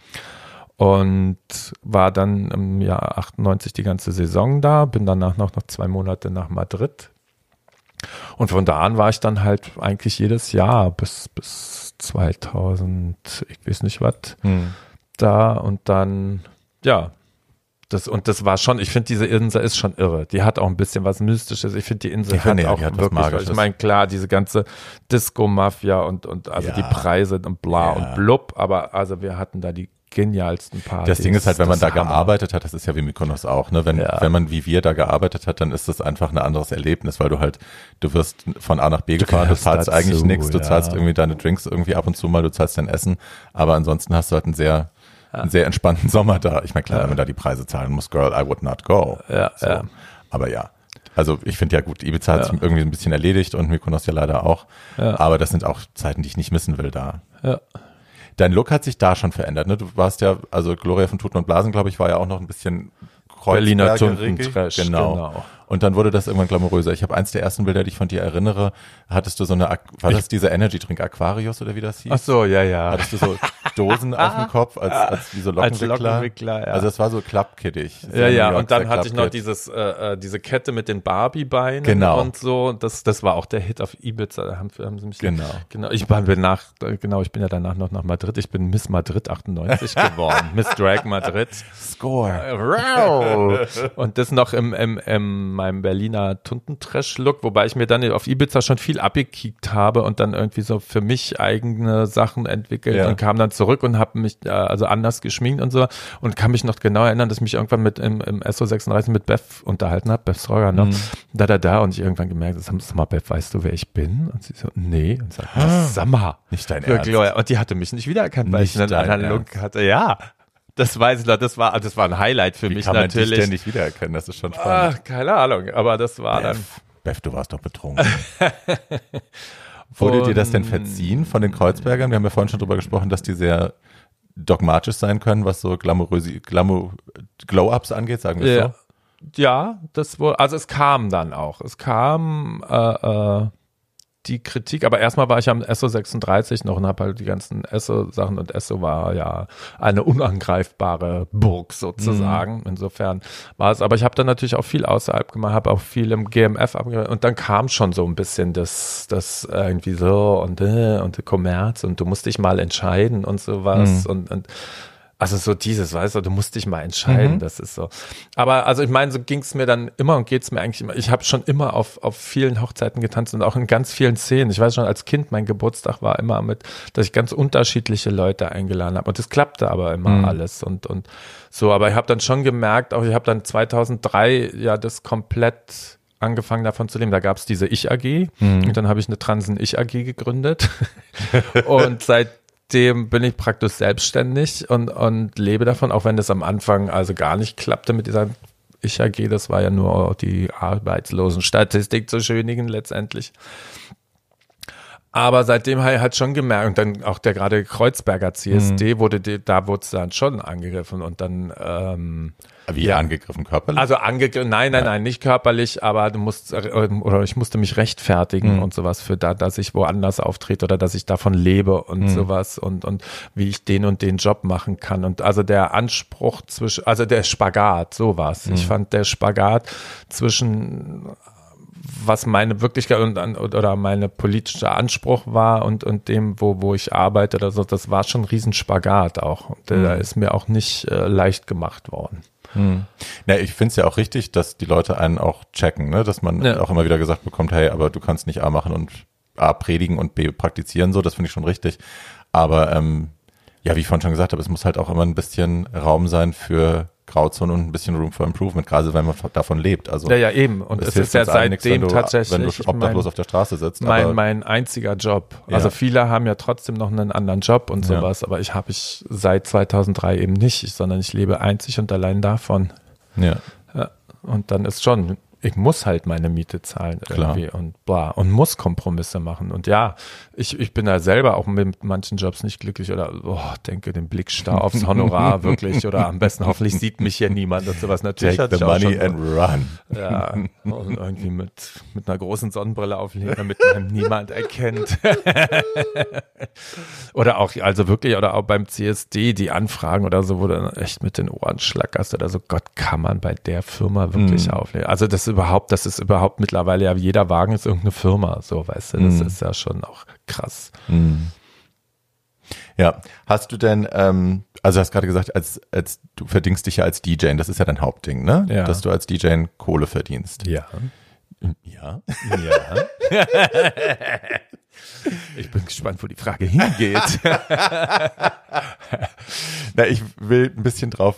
[SPEAKER 2] Und war dann im Jahr 98 die ganze Saison da, bin danach noch, noch zwei Monate nach Madrid. Und von da an war ich dann halt eigentlich jedes Jahr bis, bis 2000, ich weiß nicht was,
[SPEAKER 1] Mhm.
[SPEAKER 2] da und dann, ja, das, und das war schon, ich finde, diese Insel ist schon irre. Die hat auch ein bisschen was Mystisches. Ich finde, die Insel
[SPEAKER 1] Die
[SPEAKER 2] hat
[SPEAKER 1] ich,
[SPEAKER 2] auch
[SPEAKER 1] hat
[SPEAKER 2] wirklich,
[SPEAKER 1] Magisches.
[SPEAKER 2] ich meine, klar, diese ganze Disco-Mafia und, und also
[SPEAKER 1] Ja.
[SPEAKER 2] die Preise und bla
[SPEAKER 1] Ja.
[SPEAKER 2] und blub, aber also wir hatten da die genialsten Partys.
[SPEAKER 1] Das Ding ist halt, wenn man da
[SPEAKER 2] Hammer.
[SPEAKER 1] gearbeitet hat, das ist ja wie Mykonos auch, ne? Wenn,
[SPEAKER 2] Ja.
[SPEAKER 1] wenn man wie wir da gearbeitet hat, dann ist das einfach ein anderes Erlebnis, weil du halt, du wirst von A nach B gefahren, du
[SPEAKER 2] gehörst
[SPEAKER 1] zahlst
[SPEAKER 2] dazu,
[SPEAKER 1] eigentlich nichts, du
[SPEAKER 2] ja.
[SPEAKER 1] zahlst irgendwie deine Drinks irgendwie ab und zu mal, du zahlst dein Essen, aber ansonsten hast du halt einen sehr, einen sehr entspannten Sommer da. Ich meine, klar, wenn man da die Preise zahlen muss, girl, I would not go.
[SPEAKER 2] Ja,
[SPEAKER 1] so.
[SPEAKER 2] ja.
[SPEAKER 1] Aber ja. Also ich finde ja gut, Ibiza hat
[SPEAKER 2] Ja.
[SPEAKER 1] sich irgendwie ein bisschen erledigt und Mykonos ja leider auch.
[SPEAKER 2] Ja.
[SPEAKER 1] Aber das sind auch Zeiten, die ich nicht missen will da.
[SPEAKER 2] Ja.
[SPEAKER 1] Dein Look hat sich da schon verändert, ne? Du warst ja, also Gloria von Tuten und Blasen, glaube ich, war ja auch noch ein bisschen
[SPEAKER 2] Berliner
[SPEAKER 1] Kreuzbergerig.
[SPEAKER 2] Tuntentrash,
[SPEAKER 1] Genau.
[SPEAKER 2] genau.
[SPEAKER 1] Und dann wurde das irgendwann glamouröser. Ich habe eins der ersten Bilder, die ich von dir erinnere, hattest du so eine, war das dieser Energy Drink Aquarius oder wie das hieß?
[SPEAKER 2] Ach so, ja, ja.
[SPEAKER 1] Hattest du so Dosen auf dem Kopf als, als wie so
[SPEAKER 2] Als
[SPEAKER 1] Lockenwickler?
[SPEAKER 2] Lockenwickler, ja.
[SPEAKER 1] Also es war so klappkittig.
[SPEAKER 2] Ja, ja, und dann hatte ich noch dieses, äh, äh, diese Kette mit den Barbie-Beinen
[SPEAKER 1] Genau.
[SPEAKER 2] und so. Das, das war auch der Hit auf Ibiza. Da haben, haben sie mich
[SPEAKER 1] Genau.
[SPEAKER 2] genau. Ich war bin nach, genau, ich bin ja danach noch nach Madrid. Ich bin Miss Madrid 98 geworden. Miss Drag Madrid.
[SPEAKER 1] Score.
[SPEAKER 2] Und das noch im, im, im meinem Berliner Tuntentrash-Look, wobei ich mir dann auf Ibiza schon viel abgekickt habe und dann irgendwie so für mich eigene Sachen entwickelt
[SPEAKER 1] Ja.
[SPEAKER 2] und kam dann zurück und habe mich äh, also anders geschminkt und so und kann mich noch genau erinnern, dass ich mich irgendwann mit im, im SO36 mit Beth unterhalten habe, Beth Stroger, ne? Da, da, da und ich irgendwann gemerkt, sag mal, Beth, weißt du, wer ich bin? Und sie so, nee. Und sagt, sag mal.
[SPEAKER 1] Nicht dein Ernst.
[SPEAKER 2] Und die hatte mich nicht wiedererkannt, weil
[SPEAKER 1] Nicht
[SPEAKER 2] ich einen anderen Look hatte. Ja. Das weiß ich noch, das war, das war ein Highlight für
[SPEAKER 1] Wie
[SPEAKER 2] mich
[SPEAKER 1] kann man
[SPEAKER 2] natürlich.
[SPEAKER 1] dich denn nicht wiedererkennen? Das ist schon
[SPEAKER 2] Ah,
[SPEAKER 1] spannend.
[SPEAKER 2] keine Ahnung, aber das war dann.
[SPEAKER 1] Beth, Beth, du warst doch betrunken. Wurde dir das denn verziehen von den Kreuzbergern? Wir haben ja vorhin schon drüber gesprochen, dass die sehr dogmatisch sein können, was so glamouröse, glamour, Glow-Ups angeht, sagen wir
[SPEAKER 2] Ja,
[SPEAKER 1] so.
[SPEAKER 2] ja, das wohl, also es kam dann auch. Es kam äh, äh, die Kritik, aber erstmal war ich am SO36 noch und habe halt die ganzen SO-Sachen und SO war ja eine unangreifbare Burg sozusagen. Insofern war es, aber ich habe dann natürlich auch viel außerhalb gemacht, habe auch viel im GMF abgemacht und dann kam schon so ein bisschen das, das irgendwie so und äh, und Kommerz und du musst dich mal entscheiden und sowas und, und also so dieses, weißt du, du musst dich mal entscheiden, das ist so. Aber also ich meine, so ging es mir dann immer und geht es mir eigentlich immer. Ich habe schon immer auf, auf vielen Hochzeiten getanzt und auch in ganz vielen Szenen. Ich weiß schon, als Kind, mein Geburtstag war immer mit, dass ich ganz unterschiedliche Leute eingeladen habe. Und das klappte aber immer alles und, und so. Aber ich habe dann schon gemerkt, auch ich habe dann 2003 ja das komplett angefangen davon zu leben. Da gab es diese Ich-AG und dann habe ich eine Transen-Ich-AG gegründet. und seitdem bin ich praktisch selbstständig und, und lebe davon, auch wenn das am Anfang also gar nicht klappte mit dieser Ich-AG. Das war ja nur die Arbeitslosenstatistik zu schönigen letztendlich. Aber seitdem habe ich halt schon gemerkt, und dann auch der gerade Kreuzberger CSD wurde, die, da wurde es dann schon angegriffen und dann, ähm,
[SPEAKER 1] Wie
[SPEAKER 2] Ja.
[SPEAKER 1] angegriffen körperlich?
[SPEAKER 2] also angegriffen, nein, nein, nein, nicht körperlich, aber du musst, äh, oder ich musste mich rechtfertigen und sowas für da, dass ich woanders auftrete oder dass ich davon lebe und sowas und, und wie ich den und den Job machen kann. Und also der Anspruch zwischen, also der Spagat, sowas. Ich fand der Spagat zwischen was meine Wirklichkeit und, oder meine politische Anspruch war und, und dem, wo, wo ich arbeite oder so, das war schon ein Riesenspagat auch. Und der ist mir auch nicht äh, leicht gemacht worden.
[SPEAKER 1] Na, ich finde es ja auch richtig, dass die Leute einen auch checken, ne? dass man
[SPEAKER 2] Ja.
[SPEAKER 1] auch immer wieder gesagt bekommt, hey, aber du kannst nicht A machen und A predigen und B praktizieren, so, das finde ich schon richtig. Aber ähm, ja, wie ich vorhin schon gesagt habe, es muss halt auch immer ein bisschen Raum sein für Grauzone und ein bisschen Room for Improvement, gerade wenn man davon lebt. Also
[SPEAKER 2] ja, ja, eben. Und es, ist ja seitdem
[SPEAKER 1] wenn du,
[SPEAKER 2] tatsächlich.
[SPEAKER 1] Wenn du obdachlos
[SPEAKER 2] mein,
[SPEAKER 1] auf der Straße sitzt.
[SPEAKER 2] Mein, mein einziger Job. Also
[SPEAKER 1] Ja.
[SPEAKER 2] viele haben ja trotzdem noch einen anderen Job und
[SPEAKER 1] Ja.
[SPEAKER 2] sowas, aber ich habe ich seit 2003 eben nicht, sondern ich lebe einzig und allein davon.
[SPEAKER 1] ja.
[SPEAKER 2] Ja. Und dann ist schon, ich muss halt meine Miete zahlen
[SPEAKER 1] Klar.
[SPEAKER 2] irgendwie und bla und muss Kompromisse machen. Und ja, ich, ich bin da selber auch mit manchen Jobs nicht glücklich oder oh, denke den Blick starr aufs Honorar wirklich oder am besten hoffentlich sieht mich hier niemand und sowas. Natürlich
[SPEAKER 1] Take the money
[SPEAKER 2] schon,
[SPEAKER 1] and run.
[SPEAKER 2] ja, und irgendwie mit, mit einer großen Sonnenbrille auflegen, damit man niemand erkennt. oder auch, also wirklich, oder auch beim CSD, die Anfragen oder so, wo du dann echt mit den Ohren schlackerst oder so, Gott, kann man bei der Firma wirklich
[SPEAKER 1] Mhm.
[SPEAKER 2] auflegen. Also das überhaupt, das ist überhaupt mittlerweile ja, jeder Wagen ist irgendeine Firma, so, weißt du, das
[SPEAKER 1] Mhm.
[SPEAKER 2] ist ja schon auch krass.
[SPEAKER 1] Ja, hast du denn, ähm, also hast gerade gesagt, als, als du verdienst dich ja als DJ, das ist ja dein Hauptding, ne?
[SPEAKER 2] Ja.
[SPEAKER 1] Dass du als DJ Kohle verdienst.
[SPEAKER 2] Ja.
[SPEAKER 1] Ja.
[SPEAKER 2] Ja. ich bin gespannt, wo die Frage hingeht.
[SPEAKER 1] Na, ich will ein bisschen drauf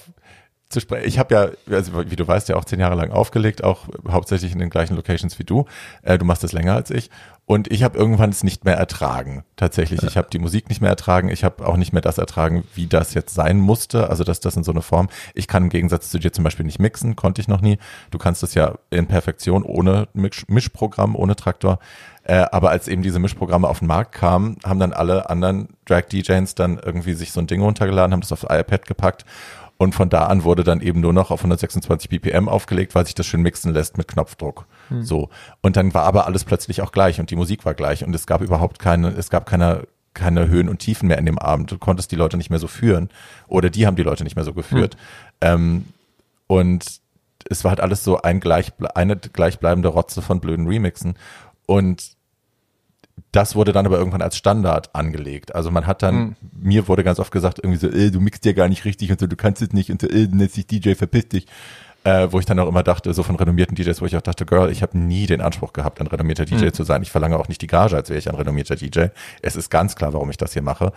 [SPEAKER 1] zu sprechen. Ich habe ja, also wie du weißt, ja auch zehn Jahre lang aufgelegt, auch hauptsächlich in den gleichen Locations wie du. Äh, du machst das länger als ich. Und ich habe irgendwann es nicht mehr ertragen. Tatsächlich. Ich habe die Musik nicht mehr ertragen. Ich habe auch nicht mehr das ertragen, wie das jetzt sein musste. Also dass das in so eine Form. Ich kann im Gegensatz zu dir zum Beispiel nicht mixen, konnte ich noch nie. Du kannst das ja in Perfektion ohne Misch Mischprogramm, ohne Traktor. Äh, aber als eben diese Mischprogramme auf den Markt kamen, haben dann alle anderen Drag-DJs dann irgendwie sich so ein Ding runtergeladen, haben das aufs iPad gepackt und von da an wurde dann eben nur noch auf 126 BPM aufgelegt, weil sich das schön mixen lässt mit Knopfdruck. So. Und dann war aber alles plötzlich auch gleich und die Musik war gleich und es gab überhaupt keine, es gab keine, keine Höhen und Tiefen mehr in dem Abend. Du konntest die Leute nicht mehr so führen oder die haben die Leute nicht mehr so geführt. Ähm, und es war halt alles so ein gleich, eine gleichbleibende Rotze von blöden Remixen. Und das wurde dann aber irgendwann als Standard angelegt. Also man hat dann, mir wurde ganz oft gesagt, irgendwie so, äh, du mixt ja gar nicht richtig und so, du kannst es nicht und so, äh, nennst dich DJ, verpiss dich. Äh, wo ich dann auch immer dachte, so von renommierten DJs, wo ich auch dachte, Girl, ich habe nie den Anspruch gehabt, ein renommierter DJ zu sein. Ich verlange auch nicht die Gage, als wäre ich ein renommierter DJ. Es ist ganz klar, warum ich das hier mache.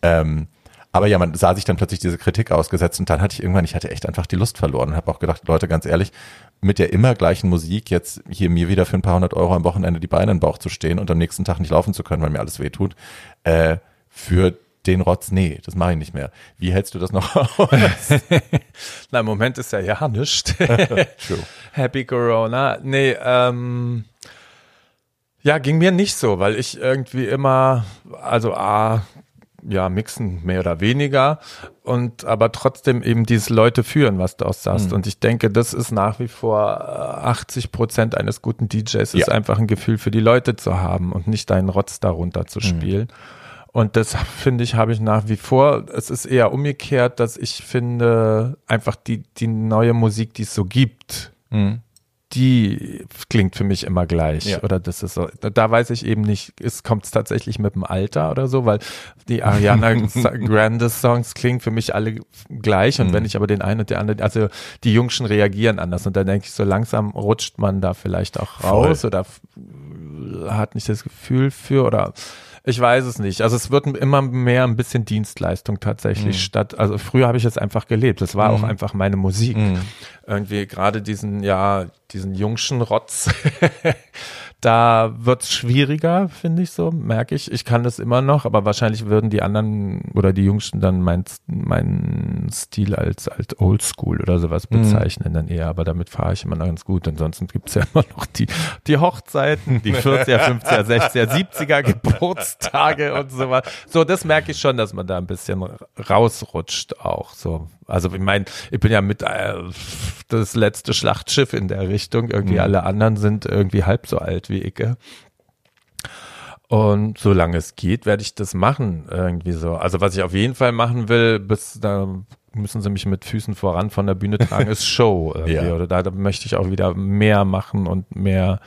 [SPEAKER 1] Ähm, aber ja, man sah sich dann plötzlich diese Kritik ausgesetzt und dann hatte ich irgendwann, ich hatte echt einfach die Lust verloren und habe auch gedacht, Leute, ganz ehrlich, mit der immer gleichen Musik jetzt hier mir wieder für ein paar hundert Euro am Wochenende die Beine in den Bauch zu stehen und am nächsten Tag nicht laufen zu können, weil mir alles weh tut, äh, für den Rotz, nee, das mache ich nicht mehr. Wie hältst du das noch aus?
[SPEAKER 2] Na, im Moment ist ja ja nichts.
[SPEAKER 1] True.
[SPEAKER 2] Happy Corona. Nee, ähm, ja, ging mir nicht so, weil ich irgendwie immer, also A, ja, mixen mehr oder weniger und aber trotzdem eben diese Leute führen, was du auch sagst. Und ich denke, das ist nach wie vor äh, 80 Prozent eines guten DJs, ist
[SPEAKER 1] Ja.
[SPEAKER 2] einfach ein Gefühl für die Leute zu haben und nicht deinen Rotz darunter zu spielen. Und das finde ich, habe ich nach wie vor. Es ist eher umgekehrt, dass ich finde, einfach die, die neue Musik, die es so gibt, die klingt für mich immer gleich.
[SPEAKER 1] Ja.
[SPEAKER 2] Oder das ist so, da- weiß ich eben nicht, es kommt tatsächlich mit dem Alter oder so, weil die Ariana Grande Songs klingen für mich alle gleich. Und wenn ich aber den einen und den anderen, also die Jungschen reagieren anders. Und dann denke ich, so langsam rutscht man da vielleicht auch raus oder f- hat nicht das Gefühl für oder ich weiß es nicht. Also es wird immer mehr ein bisschen Dienstleistung tatsächlich statt. Also früher habe ich es einfach gelebt. Das war auch einfach meine Musik. Irgendwie gerade diesen, ja, diesen jungschen Rotz. da wird's schwieriger, finde ich so, merke ich. Ich kann das immer noch, aber wahrscheinlich würden die anderen oder die Jungsten dann mein, mein Stil als, als Oldschool oder sowas bezeichnen dann eher. Aber damit fahre ich immer noch ganz gut. Ansonsten gibt's ja immer noch die, die Hochzeiten, die 40er, 50er, 60er, 70er Geburtstage und sowas. So, das merke ich schon, dass man da ein bisschen rausrutscht auch. So, also ich meine, ich bin ja mit äh, das letzte Schlachtschiff in der Richtung. Irgendwie alle anderen sind irgendwie halb so alt wie ich. Und solange es geht, werde ich das machen, irgendwie so. Also was ich auf jeden Fall machen will, bis da müssen sie mich mit Füßen voran von der Bühne tragen, ist Show.
[SPEAKER 1] Ja.
[SPEAKER 2] Oder da, da möchte ich auch wieder mehr machen und mehr,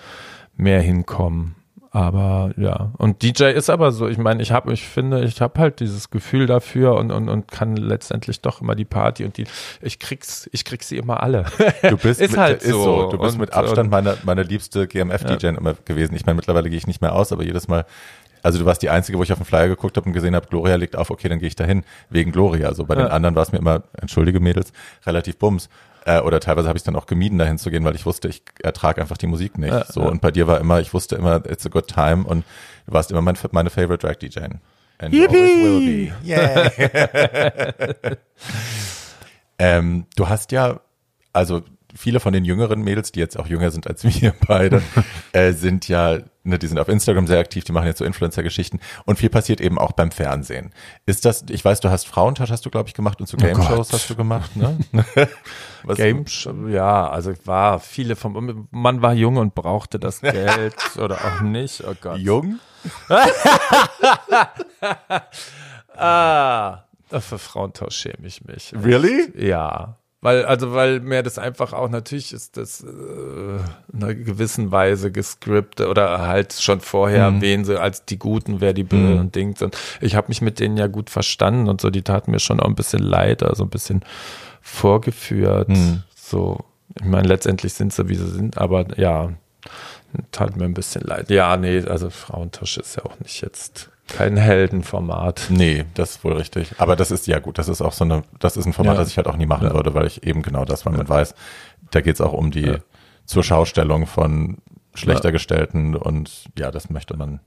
[SPEAKER 2] mehr hinkommen. Aber ja, und DJ ist aber so, ich meine, ich habe, ich finde, ich habe halt dieses Gefühl dafür und, und, und kann letztendlich doch immer die Party und die, ich krieg's, ich krieg sie immer alle.
[SPEAKER 1] Du bist
[SPEAKER 2] Ist
[SPEAKER 1] mit,
[SPEAKER 2] halt
[SPEAKER 1] ist
[SPEAKER 2] so.
[SPEAKER 1] Du bist
[SPEAKER 2] Und-
[SPEAKER 1] mit Abstand meine, meine liebste GMF-DJ immer gewesen. Ich meine, mittlerweile gehe ich nicht mehr aus, aber jedes Mal, Also du warst die Einzige, wo ich auf den Flyer geguckt habe und gesehen habe, Gloria liegt auf, okay, dann gehe ich dahin, wegen Gloria. So bei den anderen war es mir immer, entschuldige Mädels, relativ bums. Äh, oder teilweise habe ich dann auch gemieden, dahin zu gehen, weil ich wusste, ich ertrage einfach die Musik nicht.
[SPEAKER 2] Ja,
[SPEAKER 1] so
[SPEAKER 2] ja.
[SPEAKER 1] Und bei dir war immer, ich wusste immer, it's a good time und du warst immer mein, meine favorite Drag DJ. And
[SPEAKER 2] Yippie!
[SPEAKER 1] always will be. Yay. ähm, du hast ja, also viele von den jüngeren Mädels, die jetzt auch jünger sind als wir beide, äh, sind ja, ne, die sind auf Instagram sehr aktiv, die machen jetzt so Influencer-Geschichten und viel passiert eben auch beim Fernsehen. Ist das, ich weiß, du hast Frauentausch hast du, glaube ich, gemacht und so Game-Shows
[SPEAKER 2] Gott.
[SPEAKER 1] hast du gemacht, ne? Was-
[SPEAKER 2] Game, ja, also war viele vom, man war jung und brauchte das Geld oder auch nicht, oh Gott.
[SPEAKER 1] Jung?
[SPEAKER 2] Ah, für Frauentausch schäme ich mich.
[SPEAKER 1] Really?
[SPEAKER 2] Ja. Weil, also, weil mir das einfach auch, natürlich ist das äh, in einer gewissen Weise gescriptet oder halt schon vorher,
[SPEAKER 1] Mhm.
[SPEAKER 2] wen sie als die Guten, wer die Bösen
[SPEAKER 1] Mhm.
[SPEAKER 2] und Dings. Und ich habe mich mit denen ja gut verstanden und so, die taten mir schon auch ein bisschen leid, also ein bisschen vorgeführt.
[SPEAKER 1] Mhm.
[SPEAKER 2] So, ich meine, letztendlich sind sie, wie sie sind, aber ja, tat mir ein bisschen leid. Ja, nee, also Frauentausch ist ja auch nicht jetzt kein Heldenformat.
[SPEAKER 1] Nee, das ist wohl richtig. Aber das ist ja gut, das ist auch so eine, das ist ein Format,
[SPEAKER 2] Ja.
[SPEAKER 1] das ich halt auch nie machen
[SPEAKER 2] Ja.
[SPEAKER 1] würde, weil ich eben genau das, weil man weiß, da geht's auch um die
[SPEAKER 2] Ja.
[SPEAKER 1] zur Schaustellung von schlechter gestellten und ja, das möchte man.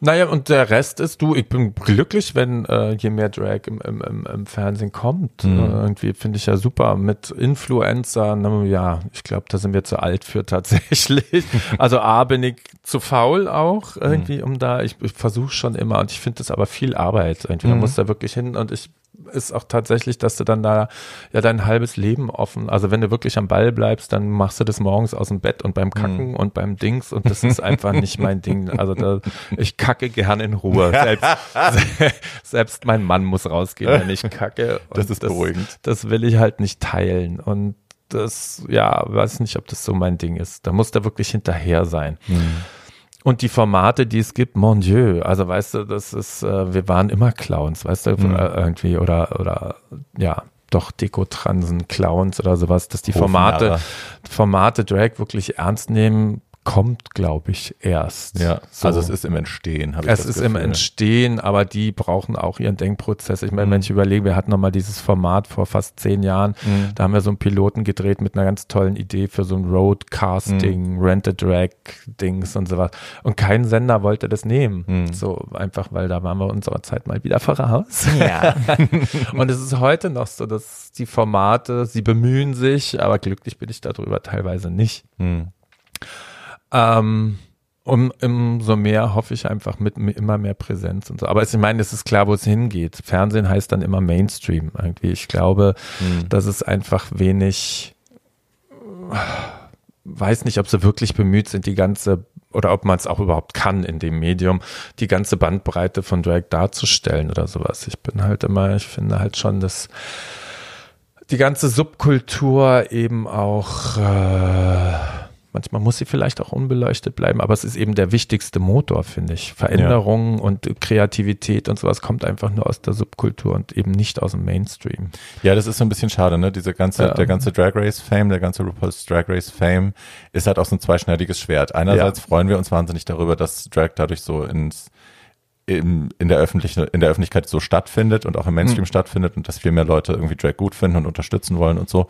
[SPEAKER 2] Naja, und der Rest ist, du, ich bin glücklich, wenn äh, je mehr Drag im, im, im, im Fernsehen kommt.
[SPEAKER 1] Mhm.
[SPEAKER 2] Äh, irgendwie finde ich ja super mit Influencern. Ja, ich glaube, da sind wir zu alt für tatsächlich. Also A, bin ich zu faul auch irgendwie, um da, ich, ich versuche schon immer und ich finde das aber viel Arbeit. Irgendwie, da
[SPEAKER 1] Mhm.
[SPEAKER 2] musst du da wirklich hin und ich ist auch tatsächlich, dass du dann da ja dein halbes Leben offen, also wenn du wirklich am Ball bleibst, dann machst du das morgens aus dem Bett und beim Kacken und beim Dings und das ist einfach nicht mein Ding. Also da, ich kacke gern in Ruhe. Selbst, selbst mein Mann muss rausgehen, wenn ich kacke. Und
[SPEAKER 1] Das ist beruhigend.
[SPEAKER 2] Das will ich halt nicht teilen und das, ja, weiß nicht, ob das so mein Ding ist. Da muss der wirklich hinterher sein. Und die Formate, die es gibt, mon Dieu, also weißt du, das ist, äh, wir waren immer Clowns, weißt du,
[SPEAKER 1] Mhm.
[SPEAKER 2] äh, irgendwie, oder, oder, ja, doch Dekotransen, Clowns oder sowas, dass die Formate. Formate Drag wirklich ernst nehmen, kommt, glaube ich, erst.
[SPEAKER 1] Ja,
[SPEAKER 2] So.
[SPEAKER 1] also es ist im Entstehen, habe ich
[SPEAKER 2] Es ist im
[SPEAKER 1] Gefühl.
[SPEAKER 2] Entstehen, aber die brauchen auch ihren Denkprozess. Ich meine,
[SPEAKER 1] Mhm.
[SPEAKER 2] wenn ich überlege, wir hatten noch mal dieses Format vor fast zehn Jahren,
[SPEAKER 1] Mhm.
[SPEAKER 2] da haben wir so einen Piloten gedreht mit einer ganz tollen Idee für so ein Roadcasting,
[SPEAKER 1] Mhm.
[SPEAKER 2] Rent-a-Drag-Dings und sowas. Und kein Sender wollte das nehmen.
[SPEAKER 1] Mhm.
[SPEAKER 2] So einfach, weil da waren wir unserer Zeit mal wieder voraus.
[SPEAKER 1] Ja.
[SPEAKER 2] Und es ist heute noch so, dass die Formate, sie bemühen sich, aber glücklich bin ich darüber teilweise nicht.
[SPEAKER 1] Hm.
[SPEAKER 2] Ähm, um, umso mehr hoffe ich einfach mit immer mehr Präsenz und so. Aber ich meine, es ist klar, wo es hingeht. Fernsehen heißt dann immer Mainstream irgendwie. Ich glaube,
[SPEAKER 1] Hm.
[SPEAKER 2] dass es einfach wenig, weiß nicht, ob sie wirklich bemüht sind, die ganze, oder ob man es auch überhaupt kann in dem Medium, die ganze Bandbreite von Drag darzustellen oder sowas. Ich bin halt immer, ich finde halt schon, dass die ganze Subkultur eben auch, äh, manchmal muss sie vielleicht auch unbeleuchtet bleiben, aber es ist eben der wichtigste Motor, finde ich. Veränderung und Kreativität und sowas kommt einfach nur aus der Subkultur und eben nicht aus dem Mainstream.
[SPEAKER 1] Ja, das ist so ein bisschen schade, ne? Diese ganze,
[SPEAKER 2] Ja.
[SPEAKER 1] der ganze Drag Race Fame, der ganze RuPaul's Drag Race Fame ist halt auch so ein zweischneidiges Schwert. Einerseits freuen wir uns wahnsinnig darüber, dass Drag dadurch so ins in der öffentlichen, in der Öffentlichkeit so stattfindet und auch im Mainstream stattfindet und dass viel mehr Leute irgendwie Drag gut finden und unterstützen wollen und so.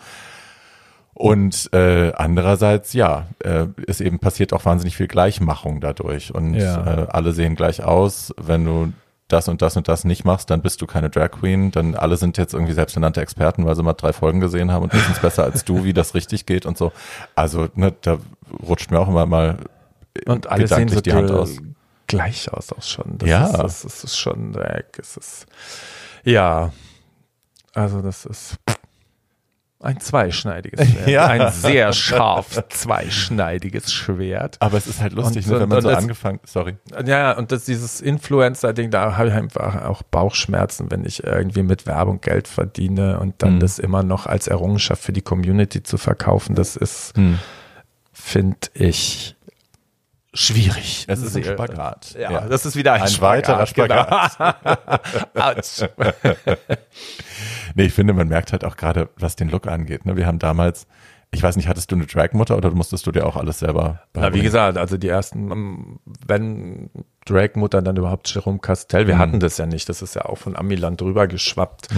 [SPEAKER 1] Und äh, andererseits, ja, äh, ist eben passiert auch wahnsinnig viel Gleichmachung dadurch. Und
[SPEAKER 2] Ja.
[SPEAKER 1] äh, alle sehen gleich aus. Wenn du das und das und das nicht machst, dann bist du keine Drag Queen. Dann alle sind jetzt irgendwie selbsternannte Experten, weil sie mal drei Folgen gesehen haben und wissen es besser als du, wie das richtig geht und so. Also, ne, da rutscht mir auch immer mal
[SPEAKER 2] Und alle sehen so
[SPEAKER 1] die Hand aus.
[SPEAKER 2] gleich aus auch schon. Das
[SPEAKER 1] Ja.
[SPEAKER 2] Ist, das, ist, schon weg. Es ist, ja, also das ist ein zweischneidiges Schwert.
[SPEAKER 1] Ja.
[SPEAKER 2] Ein sehr scharf zweischneidiges Schwert.
[SPEAKER 1] Aber es ist halt lustig,
[SPEAKER 2] Und-
[SPEAKER 1] ne, wenn man so
[SPEAKER 2] das-
[SPEAKER 1] angefangen, sorry.
[SPEAKER 2] Ja, und das dieses Influencer-Ding, da habe ich einfach auch Bauchschmerzen, wenn ich irgendwie mit Werbung Geld verdiene und dann
[SPEAKER 1] Mhm.
[SPEAKER 2] das immer noch als Errungenschaft für die Community zu verkaufen, das ist,
[SPEAKER 1] Hm.
[SPEAKER 2] finde ich, schwierig.
[SPEAKER 1] Es ist ein Spagat.
[SPEAKER 2] Ja, das ist wieder ein,
[SPEAKER 1] Ein weiterer
[SPEAKER 2] Spagat. Genau.
[SPEAKER 1] Nee, ich finde, man merkt halt auch gerade, was den Look angeht. Ne? Wir haben damals, ich weiß nicht, hattest du eine Dragmutter oder musstest du dir auch alles selber
[SPEAKER 2] Na, wie gesagt, also die ersten, ähm, wenn Drag-Mutter dann überhaupt Jerome Castell. Wir
[SPEAKER 1] Mhm.
[SPEAKER 2] hatten das ja nicht. Das ist ja auch von Amiland drüber geschwappt.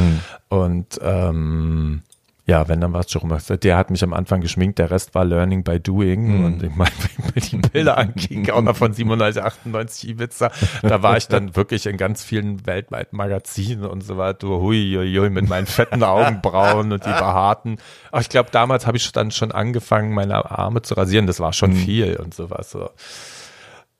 [SPEAKER 2] Und ähm, ja, wenn dann war es Jerome Castell. Der hat mich am Anfang geschminkt, der Rest war Learning by Doing.
[SPEAKER 1] Mhm.
[SPEAKER 2] Und ich meine, wenn ich mir die Bilder ankicke, auch noch von 97, 98 Ibiza, da war ich dann wirklich in ganz vielen weltweiten Magazinen und so weiter. Hui, hui, hui, mit meinen fetten Augenbrauen und die behaarten. Aber ich glaube, damals habe ich dann schon angefangen, meine Arme zu rasieren. Das war
[SPEAKER 1] Mhm.
[SPEAKER 2] schon viel und sowas. So.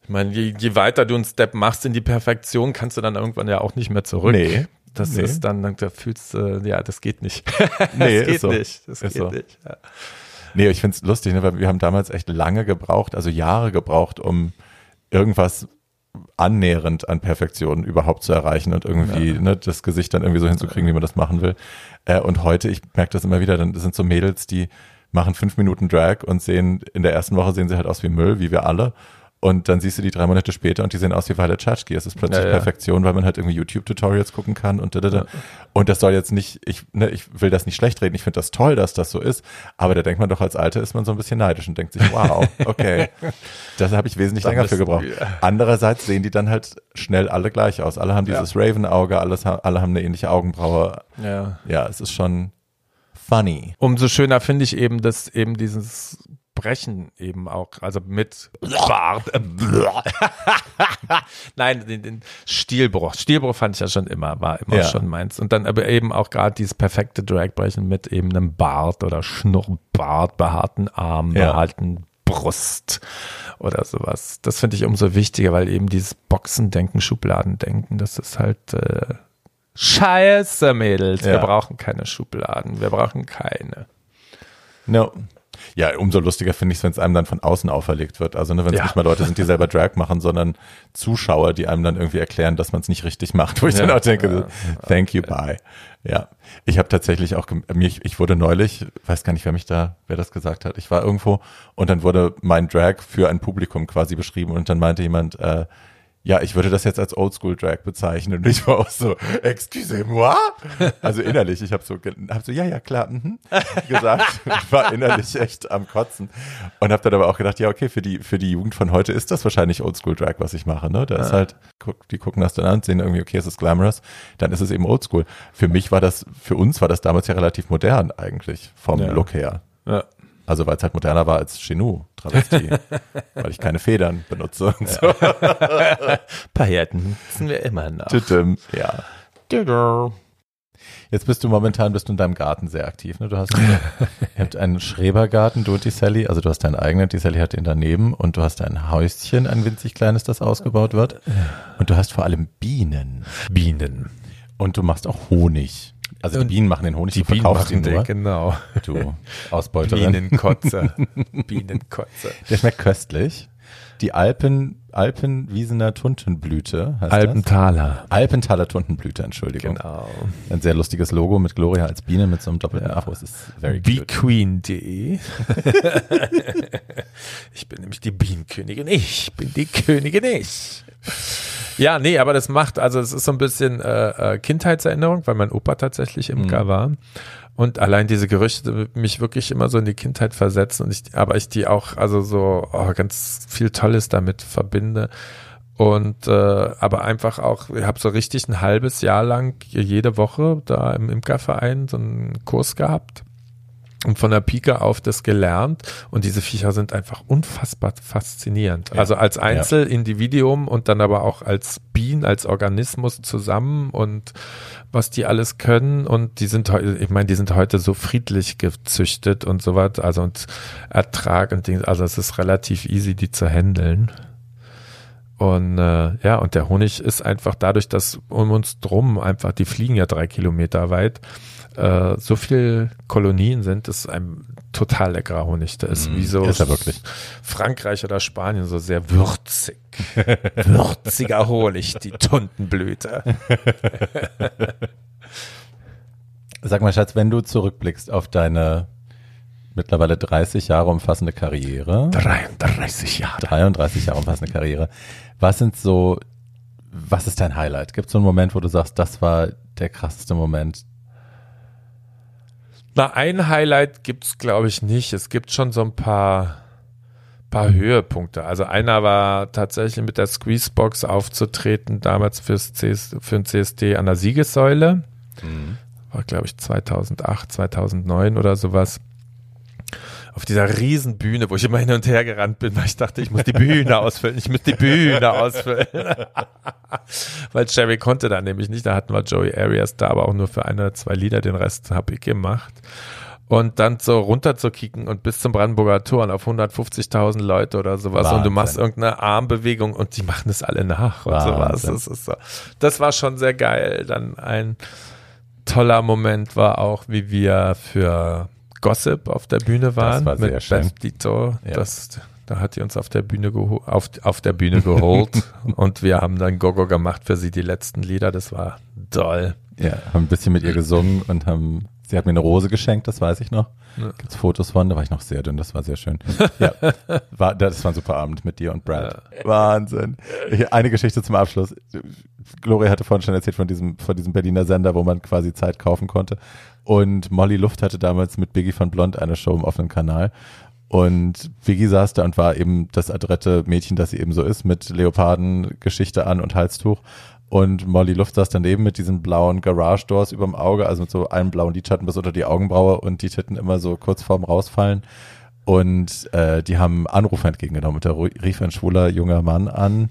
[SPEAKER 2] Ich meine, je, je weiter du einen Step machst in die Perfektion, kannst du dann irgendwann ja auch nicht mehr zurück.
[SPEAKER 1] Nee.
[SPEAKER 2] Das
[SPEAKER 1] Nee.
[SPEAKER 2] ist dann, da fühlst du, ja, das geht nicht.
[SPEAKER 1] Nee,
[SPEAKER 2] das geht
[SPEAKER 1] ist so.
[SPEAKER 2] nicht. Das
[SPEAKER 1] Ist
[SPEAKER 2] geht
[SPEAKER 1] so.
[SPEAKER 2] nicht. Ja.
[SPEAKER 1] Nee, ich find's lustig, ne, weil wir haben damals echt lange gebraucht, also Jahre gebraucht, um irgendwas annähernd an Perfektion überhaupt zu erreichen und irgendwie ne, das Gesicht dann irgendwie so hinzukriegen, wie man das machen will. Äh, und heute, ich merke das immer wieder, dann sind so Mädels, die machen fünf Minuten Drag und sehen, in der ersten Woche sehen sie halt aus wie Müll, wie wir alle. Und dann siehst du die drei Monate später und die sehen aus wie Violet Chachki. Es ist plötzlich
[SPEAKER 2] Ja, ja.
[SPEAKER 1] Perfektion, weil man halt irgendwie YouTube-Tutorials gucken kann und da, da, da. Und das soll jetzt nicht, ich, ne, ich will das nicht schlecht reden. Ich finde das toll, dass das so ist. Aber da denkt man doch als Alte ist man so ein bisschen neidisch und denkt sich, wow, okay. Das habe ich wesentlich
[SPEAKER 2] Da
[SPEAKER 1] länger für gebraucht.
[SPEAKER 2] wir-
[SPEAKER 1] Andererseits sehen die dann halt schnell alle gleich aus. Alle haben dieses Raven-Auge, alles, ha- alle haben eine ähnliche Augenbraue.
[SPEAKER 2] Ja.
[SPEAKER 1] Ja, es ist schon funny.
[SPEAKER 2] Umso schöner finde ich eben, dass eben dieses Brechen eben auch, also mit Bart. Nein, den, den Stilbruch. Stilbruch fand ich ja schon immer, war immer
[SPEAKER 1] Ja.
[SPEAKER 2] schon meins. Und dann aber eben auch gerade dieses perfekte Dragbrechen mit eben einem Bart oder Schnurrbart, behaarten Arm,
[SPEAKER 1] Ja.
[SPEAKER 2] behaarten Brust oder sowas. Das finde ich umso wichtiger, weil eben dieses Boxendenken, Schubladendenken, das ist halt äh, Scheiße, Mädels. Wir
[SPEAKER 1] Ja.
[SPEAKER 2] brauchen keine Schubladen. Wir brauchen keine.
[SPEAKER 1] No. Ja, umso lustiger finde ich es, wenn es einem dann von außen auferlegt wird. Also ne, wenn es
[SPEAKER 2] Ja.
[SPEAKER 1] nicht mal Leute sind, die selber Drag machen, sondern Zuschauer, die einem dann irgendwie erklären, dass man es nicht richtig macht. Wo ich
[SPEAKER 2] Ja.
[SPEAKER 1] dann auch denke,
[SPEAKER 2] Ja.
[SPEAKER 1] thank you, bye. Ja, ich habe tatsächlich auch, mir, ich wurde neulich, weiß gar nicht, wer mich da, wer das gesagt hat. Ich war irgendwo und dann wurde mein Drag für ein Publikum quasi beschrieben und dann meinte jemand, äh, ja, ich würde das jetzt als Oldschool-Drag bezeichnen. Und ich war auch so, excusez-moi? Also innerlich, ich habe so, hab so, ja, ja, klar, mhm, gesagt. Ich war innerlich echt am Kotzen. Und habe dann aber auch gedacht, ja, okay, für die, für die Jugend von heute ist das wahrscheinlich Oldschool-Drag, was ich mache. Ne? Da ist halt, guck, die gucken das dann an, sehen irgendwie, okay, es ist glamorous, dann ist es eben Oldschool. Für mich war das, für uns war das damals ja relativ modern eigentlich, vom
[SPEAKER 2] Ja.
[SPEAKER 1] Look her.
[SPEAKER 2] Ja.
[SPEAKER 1] Also weil es halt moderner war als Chenou, Travestie, weil ich keine Federn benutze und so.
[SPEAKER 2] Pailletten nutzen wir immer noch.
[SPEAKER 1] Tütüm. Ja. Jetzt bist du momentan bist du in deinem Garten sehr aktiv. Ne? Du hast ihr habt einen Schrebergarten, du und die Sally. Also du hast deinen eigenen, die Sally hat den daneben und du hast ein Häuschen, ein winzig kleines, das ausgebaut wird. Und du hast vor allem Bienen.
[SPEAKER 2] Bienen.
[SPEAKER 1] Und du machst auch Honig. Also die Bienen machen den Honig,
[SPEAKER 2] Die Bienen machen den, genau.
[SPEAKER 1] Du Ausbeuterin.
[SPEAKER 2] Bienenkotze. Bienenkotze.
[SPEAKER 1] Der schmeckt köstlich. Die Alpen, Alpenwiesener Tuntenblüte heißt das.
[SPEAKER 2] Alpenthaler.
[SPEAKER 1] Alpenthaler Tuntenblüte, Entschuldigung.
[SPEAKER 2] Genau.
[SPEAKER 1] Ein sehr lustiges Logo mit Gloria als Biene mit so einem doppelten Afro. Es ist very.
[SPEAKER 2] Bequeen.de. ich bin nämlich die Bienenkönigin. Ich bin die Königin ich. Ja, nee, aber das macht, also es ist so ein bisschen äh, äh, Kindheitserinnerung, weil mein Opa tatsächlich Imker war. Und allein diese Gerüchte mich wirklich immer so in die Kindheit versetzen und ich, aber ich die auch, also so oh, ganz viel Tolles damit verbinde. Und äh, aber einfach auch, ich habe so richtig ein halbes Jahr lang jede Woche da im Imkerverein so einen Kurs gehabt und von der Pike auf das gelernt und diese Viecher sind einfach unfassbar faszinierend.
[SPEAKER 1] Ja.
[SPEAKER 2] Also als Einzelindividuum und dann aber auch als Bienen, als Organismus zusammen und was die alles können und die sind heute, ich meine, die sind heute so friedlich gezüchtet und so was, also und Ertrag und Ding, also es ist relativ easy, die zu handeln. Und äh, ja, und der Honig ist einfach dadurch, dass um uns drum einfach, die fliegen ja drei Kilometer weit, äh, so viel Kolonien sind, ist ein total leckerer Honig. Der ist
[SPEAKER 1] Mm,
[SPEAKER 2] wie so
[SPEAKER 1] ist er wirklich.
[SPEAKER 2] Frankreich oder Spanien so sehr würzig. Würziger Honig, die Tuntenblüte.
[SPEAKER 1] Sag mal, Schatz, wenn du zurückblickst auf deine mittlerweile 30 Jahre umfassende Karriere,
[SPEAKER 2] 33 Jahre.
[SPEAKER 1] 33 Jahre umfassende Karriere, was sind so, was ist dein Highlight? Gibt es so einen Moment, wo du sagst, das war der krasseste Moment?
[SPEAKER 2] Na, ein Highlight gibt's glaube ich, nicht. Es gibt schon so ein paar, paar Höhepunkte. Also einer war tatsächlich mit der Squeezebox aufzutreten, damals fürs CS, für den CSD an der Siegessäule. Mhm. War, glaube ich, 2008, 2009 oder sowas. Auf dieser riesen Bühne, wo ich immer hin und her gerannt bin, weil ich dachte, ich muss die Bühne ausfüllen, ich muss die Bühne ausfüllen. weil Jerry konnte da nämlich nicht, da hatten wir Joey Arias da, aber auch nur für eine, zwei Lieder, den Rest habe ich gemacht und dann so runter zu kicken und bis zum Brandenburger Tor und auf 150.000 Leute oder sowas Wahnsinn. und du machst irgendeine Armbewegung und die machen das alle nach und Wahnsinn. sowas. Das, ist so. das war schon sehr geil. Dann ein toller Moment war auch, wie wir für Gossip auf der Bühne waren
[SPEAKER 1] das war mit schön. Beth
[SPEAKER 2] Dito. Ja. Das, da hat die uns auf der Bühne auf, auf der Bühne geholt und wir haben dann Gogo gemacht für sie die letzten Lieder. Das war toll.
[SPEAKER 1] Ja, haben ein bisschen mit ihr gesungen und haben Sie hat mir eine Rose geschenkt, das weiß ich noch. Ja. Gibt's Fotos von, da war ich noch sehr dünn, das war sehr schön. ja, war, das war ein super Abend mit dir und Brad. Ja. Wahnsinn. Eine Geschichte zum Abschluss. Gloria hatte vorhin schon erzählt von diesem, von diesem Berliner Sender, wo man quasi Zeit kaufen konnte. Und Molly Luft hatte damals mit Biggie von Blond eine Show im offenen Kanal. Und Biggie saß da und war eben das adrette Mädchen, das sie eben so ist, mit Leopardengeschichte an und Halstuch. Und Molly Luft saß daneben mit diesen blauen Garage Doors überm Auge, also mit so einem blauen Lidschatten bis unter die Augenbraue und die Titten immer so kurz vorm Rausfallen. Und äh, die haben Anrufe entgegengenommen. Und da rief ein schwuler junger Mann an,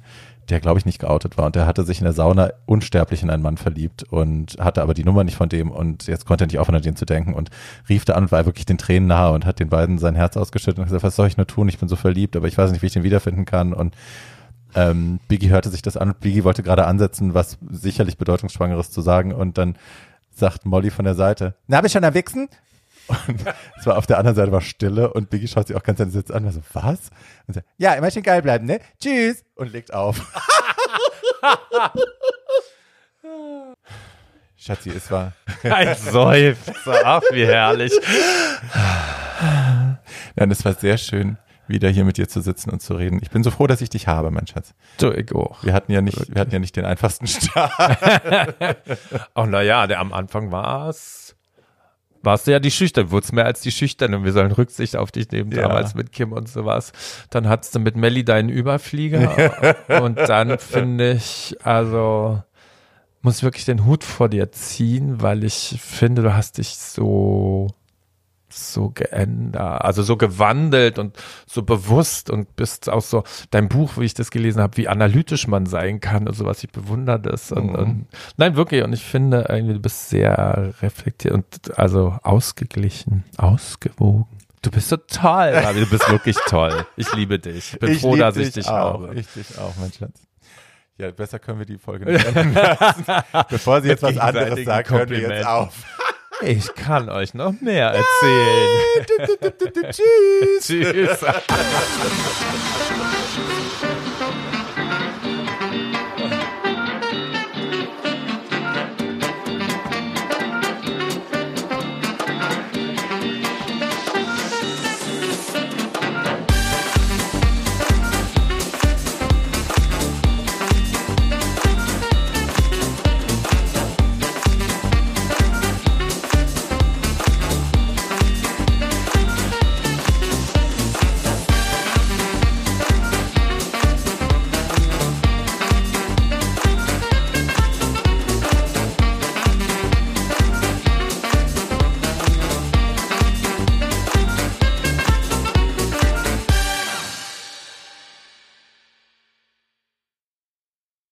[SPEAKER 1] der, glaube ich, nicht geoutet war. Und der hatte sich in der Sauna unsterblich in einen Mann verliebt und hatte aber die Nummer nicht von dem. Und jetzt konnte er nicht aufhören, an den zu denken. Und rief da an und war wirklich den Tränen nahe und hat den beiden sein Herz ausgeschüttet und gesagt, was soll ich nur tun? Ich bin so verliebt, aber ich weiß nicht, wie ich den wiederfinden kann. Und ähm, Biggie hörte sich das an und Biggie wollte gerade ansetzen, was sicherlich bedeutungsschwangeres zu sagen und dann sagt Molly von der Seite, na, hab ich schon erwichsen? Und es war auf der anderen Seite war Stille und Biggie schaut sich auch ganz an Sitz an und so, was? Und so, ja, immer schön geil bleiben, ne? Tschüss! Und legt auf. Schatzi, es war.
[SPEAKER 2] Ein Seufzer, ach, wie herrlich.
[SPEAKER 1] Nein, es war sehr schön wieder hier mit dir zu sitzen und zu reden. Ich bin so froh, dass ich dich habe, mein Schatz.
[SPEAKER 2] Du, ich auch.
[SPEAKER 1] Wir hatten ja nicht, wir hatten ja nicht den einfachsten Start.
[SPEAKER 2] Ach, naja, der am Anfang war es, warst du ja die Schüchtern, wurdest mehr als die Schüchtern und wir sollen Rücksicht auf dich nehmen, ja. damals mit Kim und sowas. Dann hattest du mit Melly deinen Überflieger und dann finde ich, also, muss wirklich den Hut vor dir ziehen, weil ich finde, du hast dich so so geändert, also so gewandelt und so bewusst und bist auch so, dein Buch, wie ich das gelesen habe, wie analytisch man sein kann und sowas, ich bewundere das. Und, mhm. und, nein, wirklich, und ich finde irgendwie, du bist sehr reflektiert und also ausgeglichen, ausgewogen. Du bist so toll, Rabi, du bist wirklich toll. Ich liebe dich. Ich bin ich froh, dass ich dich auch.
[SPEAKER 1] habe. Ich dich auch, mein Schatz. Ja, besser können wir die Folge nicht enden lassen. Bevor sie jetzt was anderes sagt, hören wir jetzt auf.
[SPEAKER 2] Ich kann euch noch mehr erzählen.
[SPEAKER 1] Tschüss. Tschüss.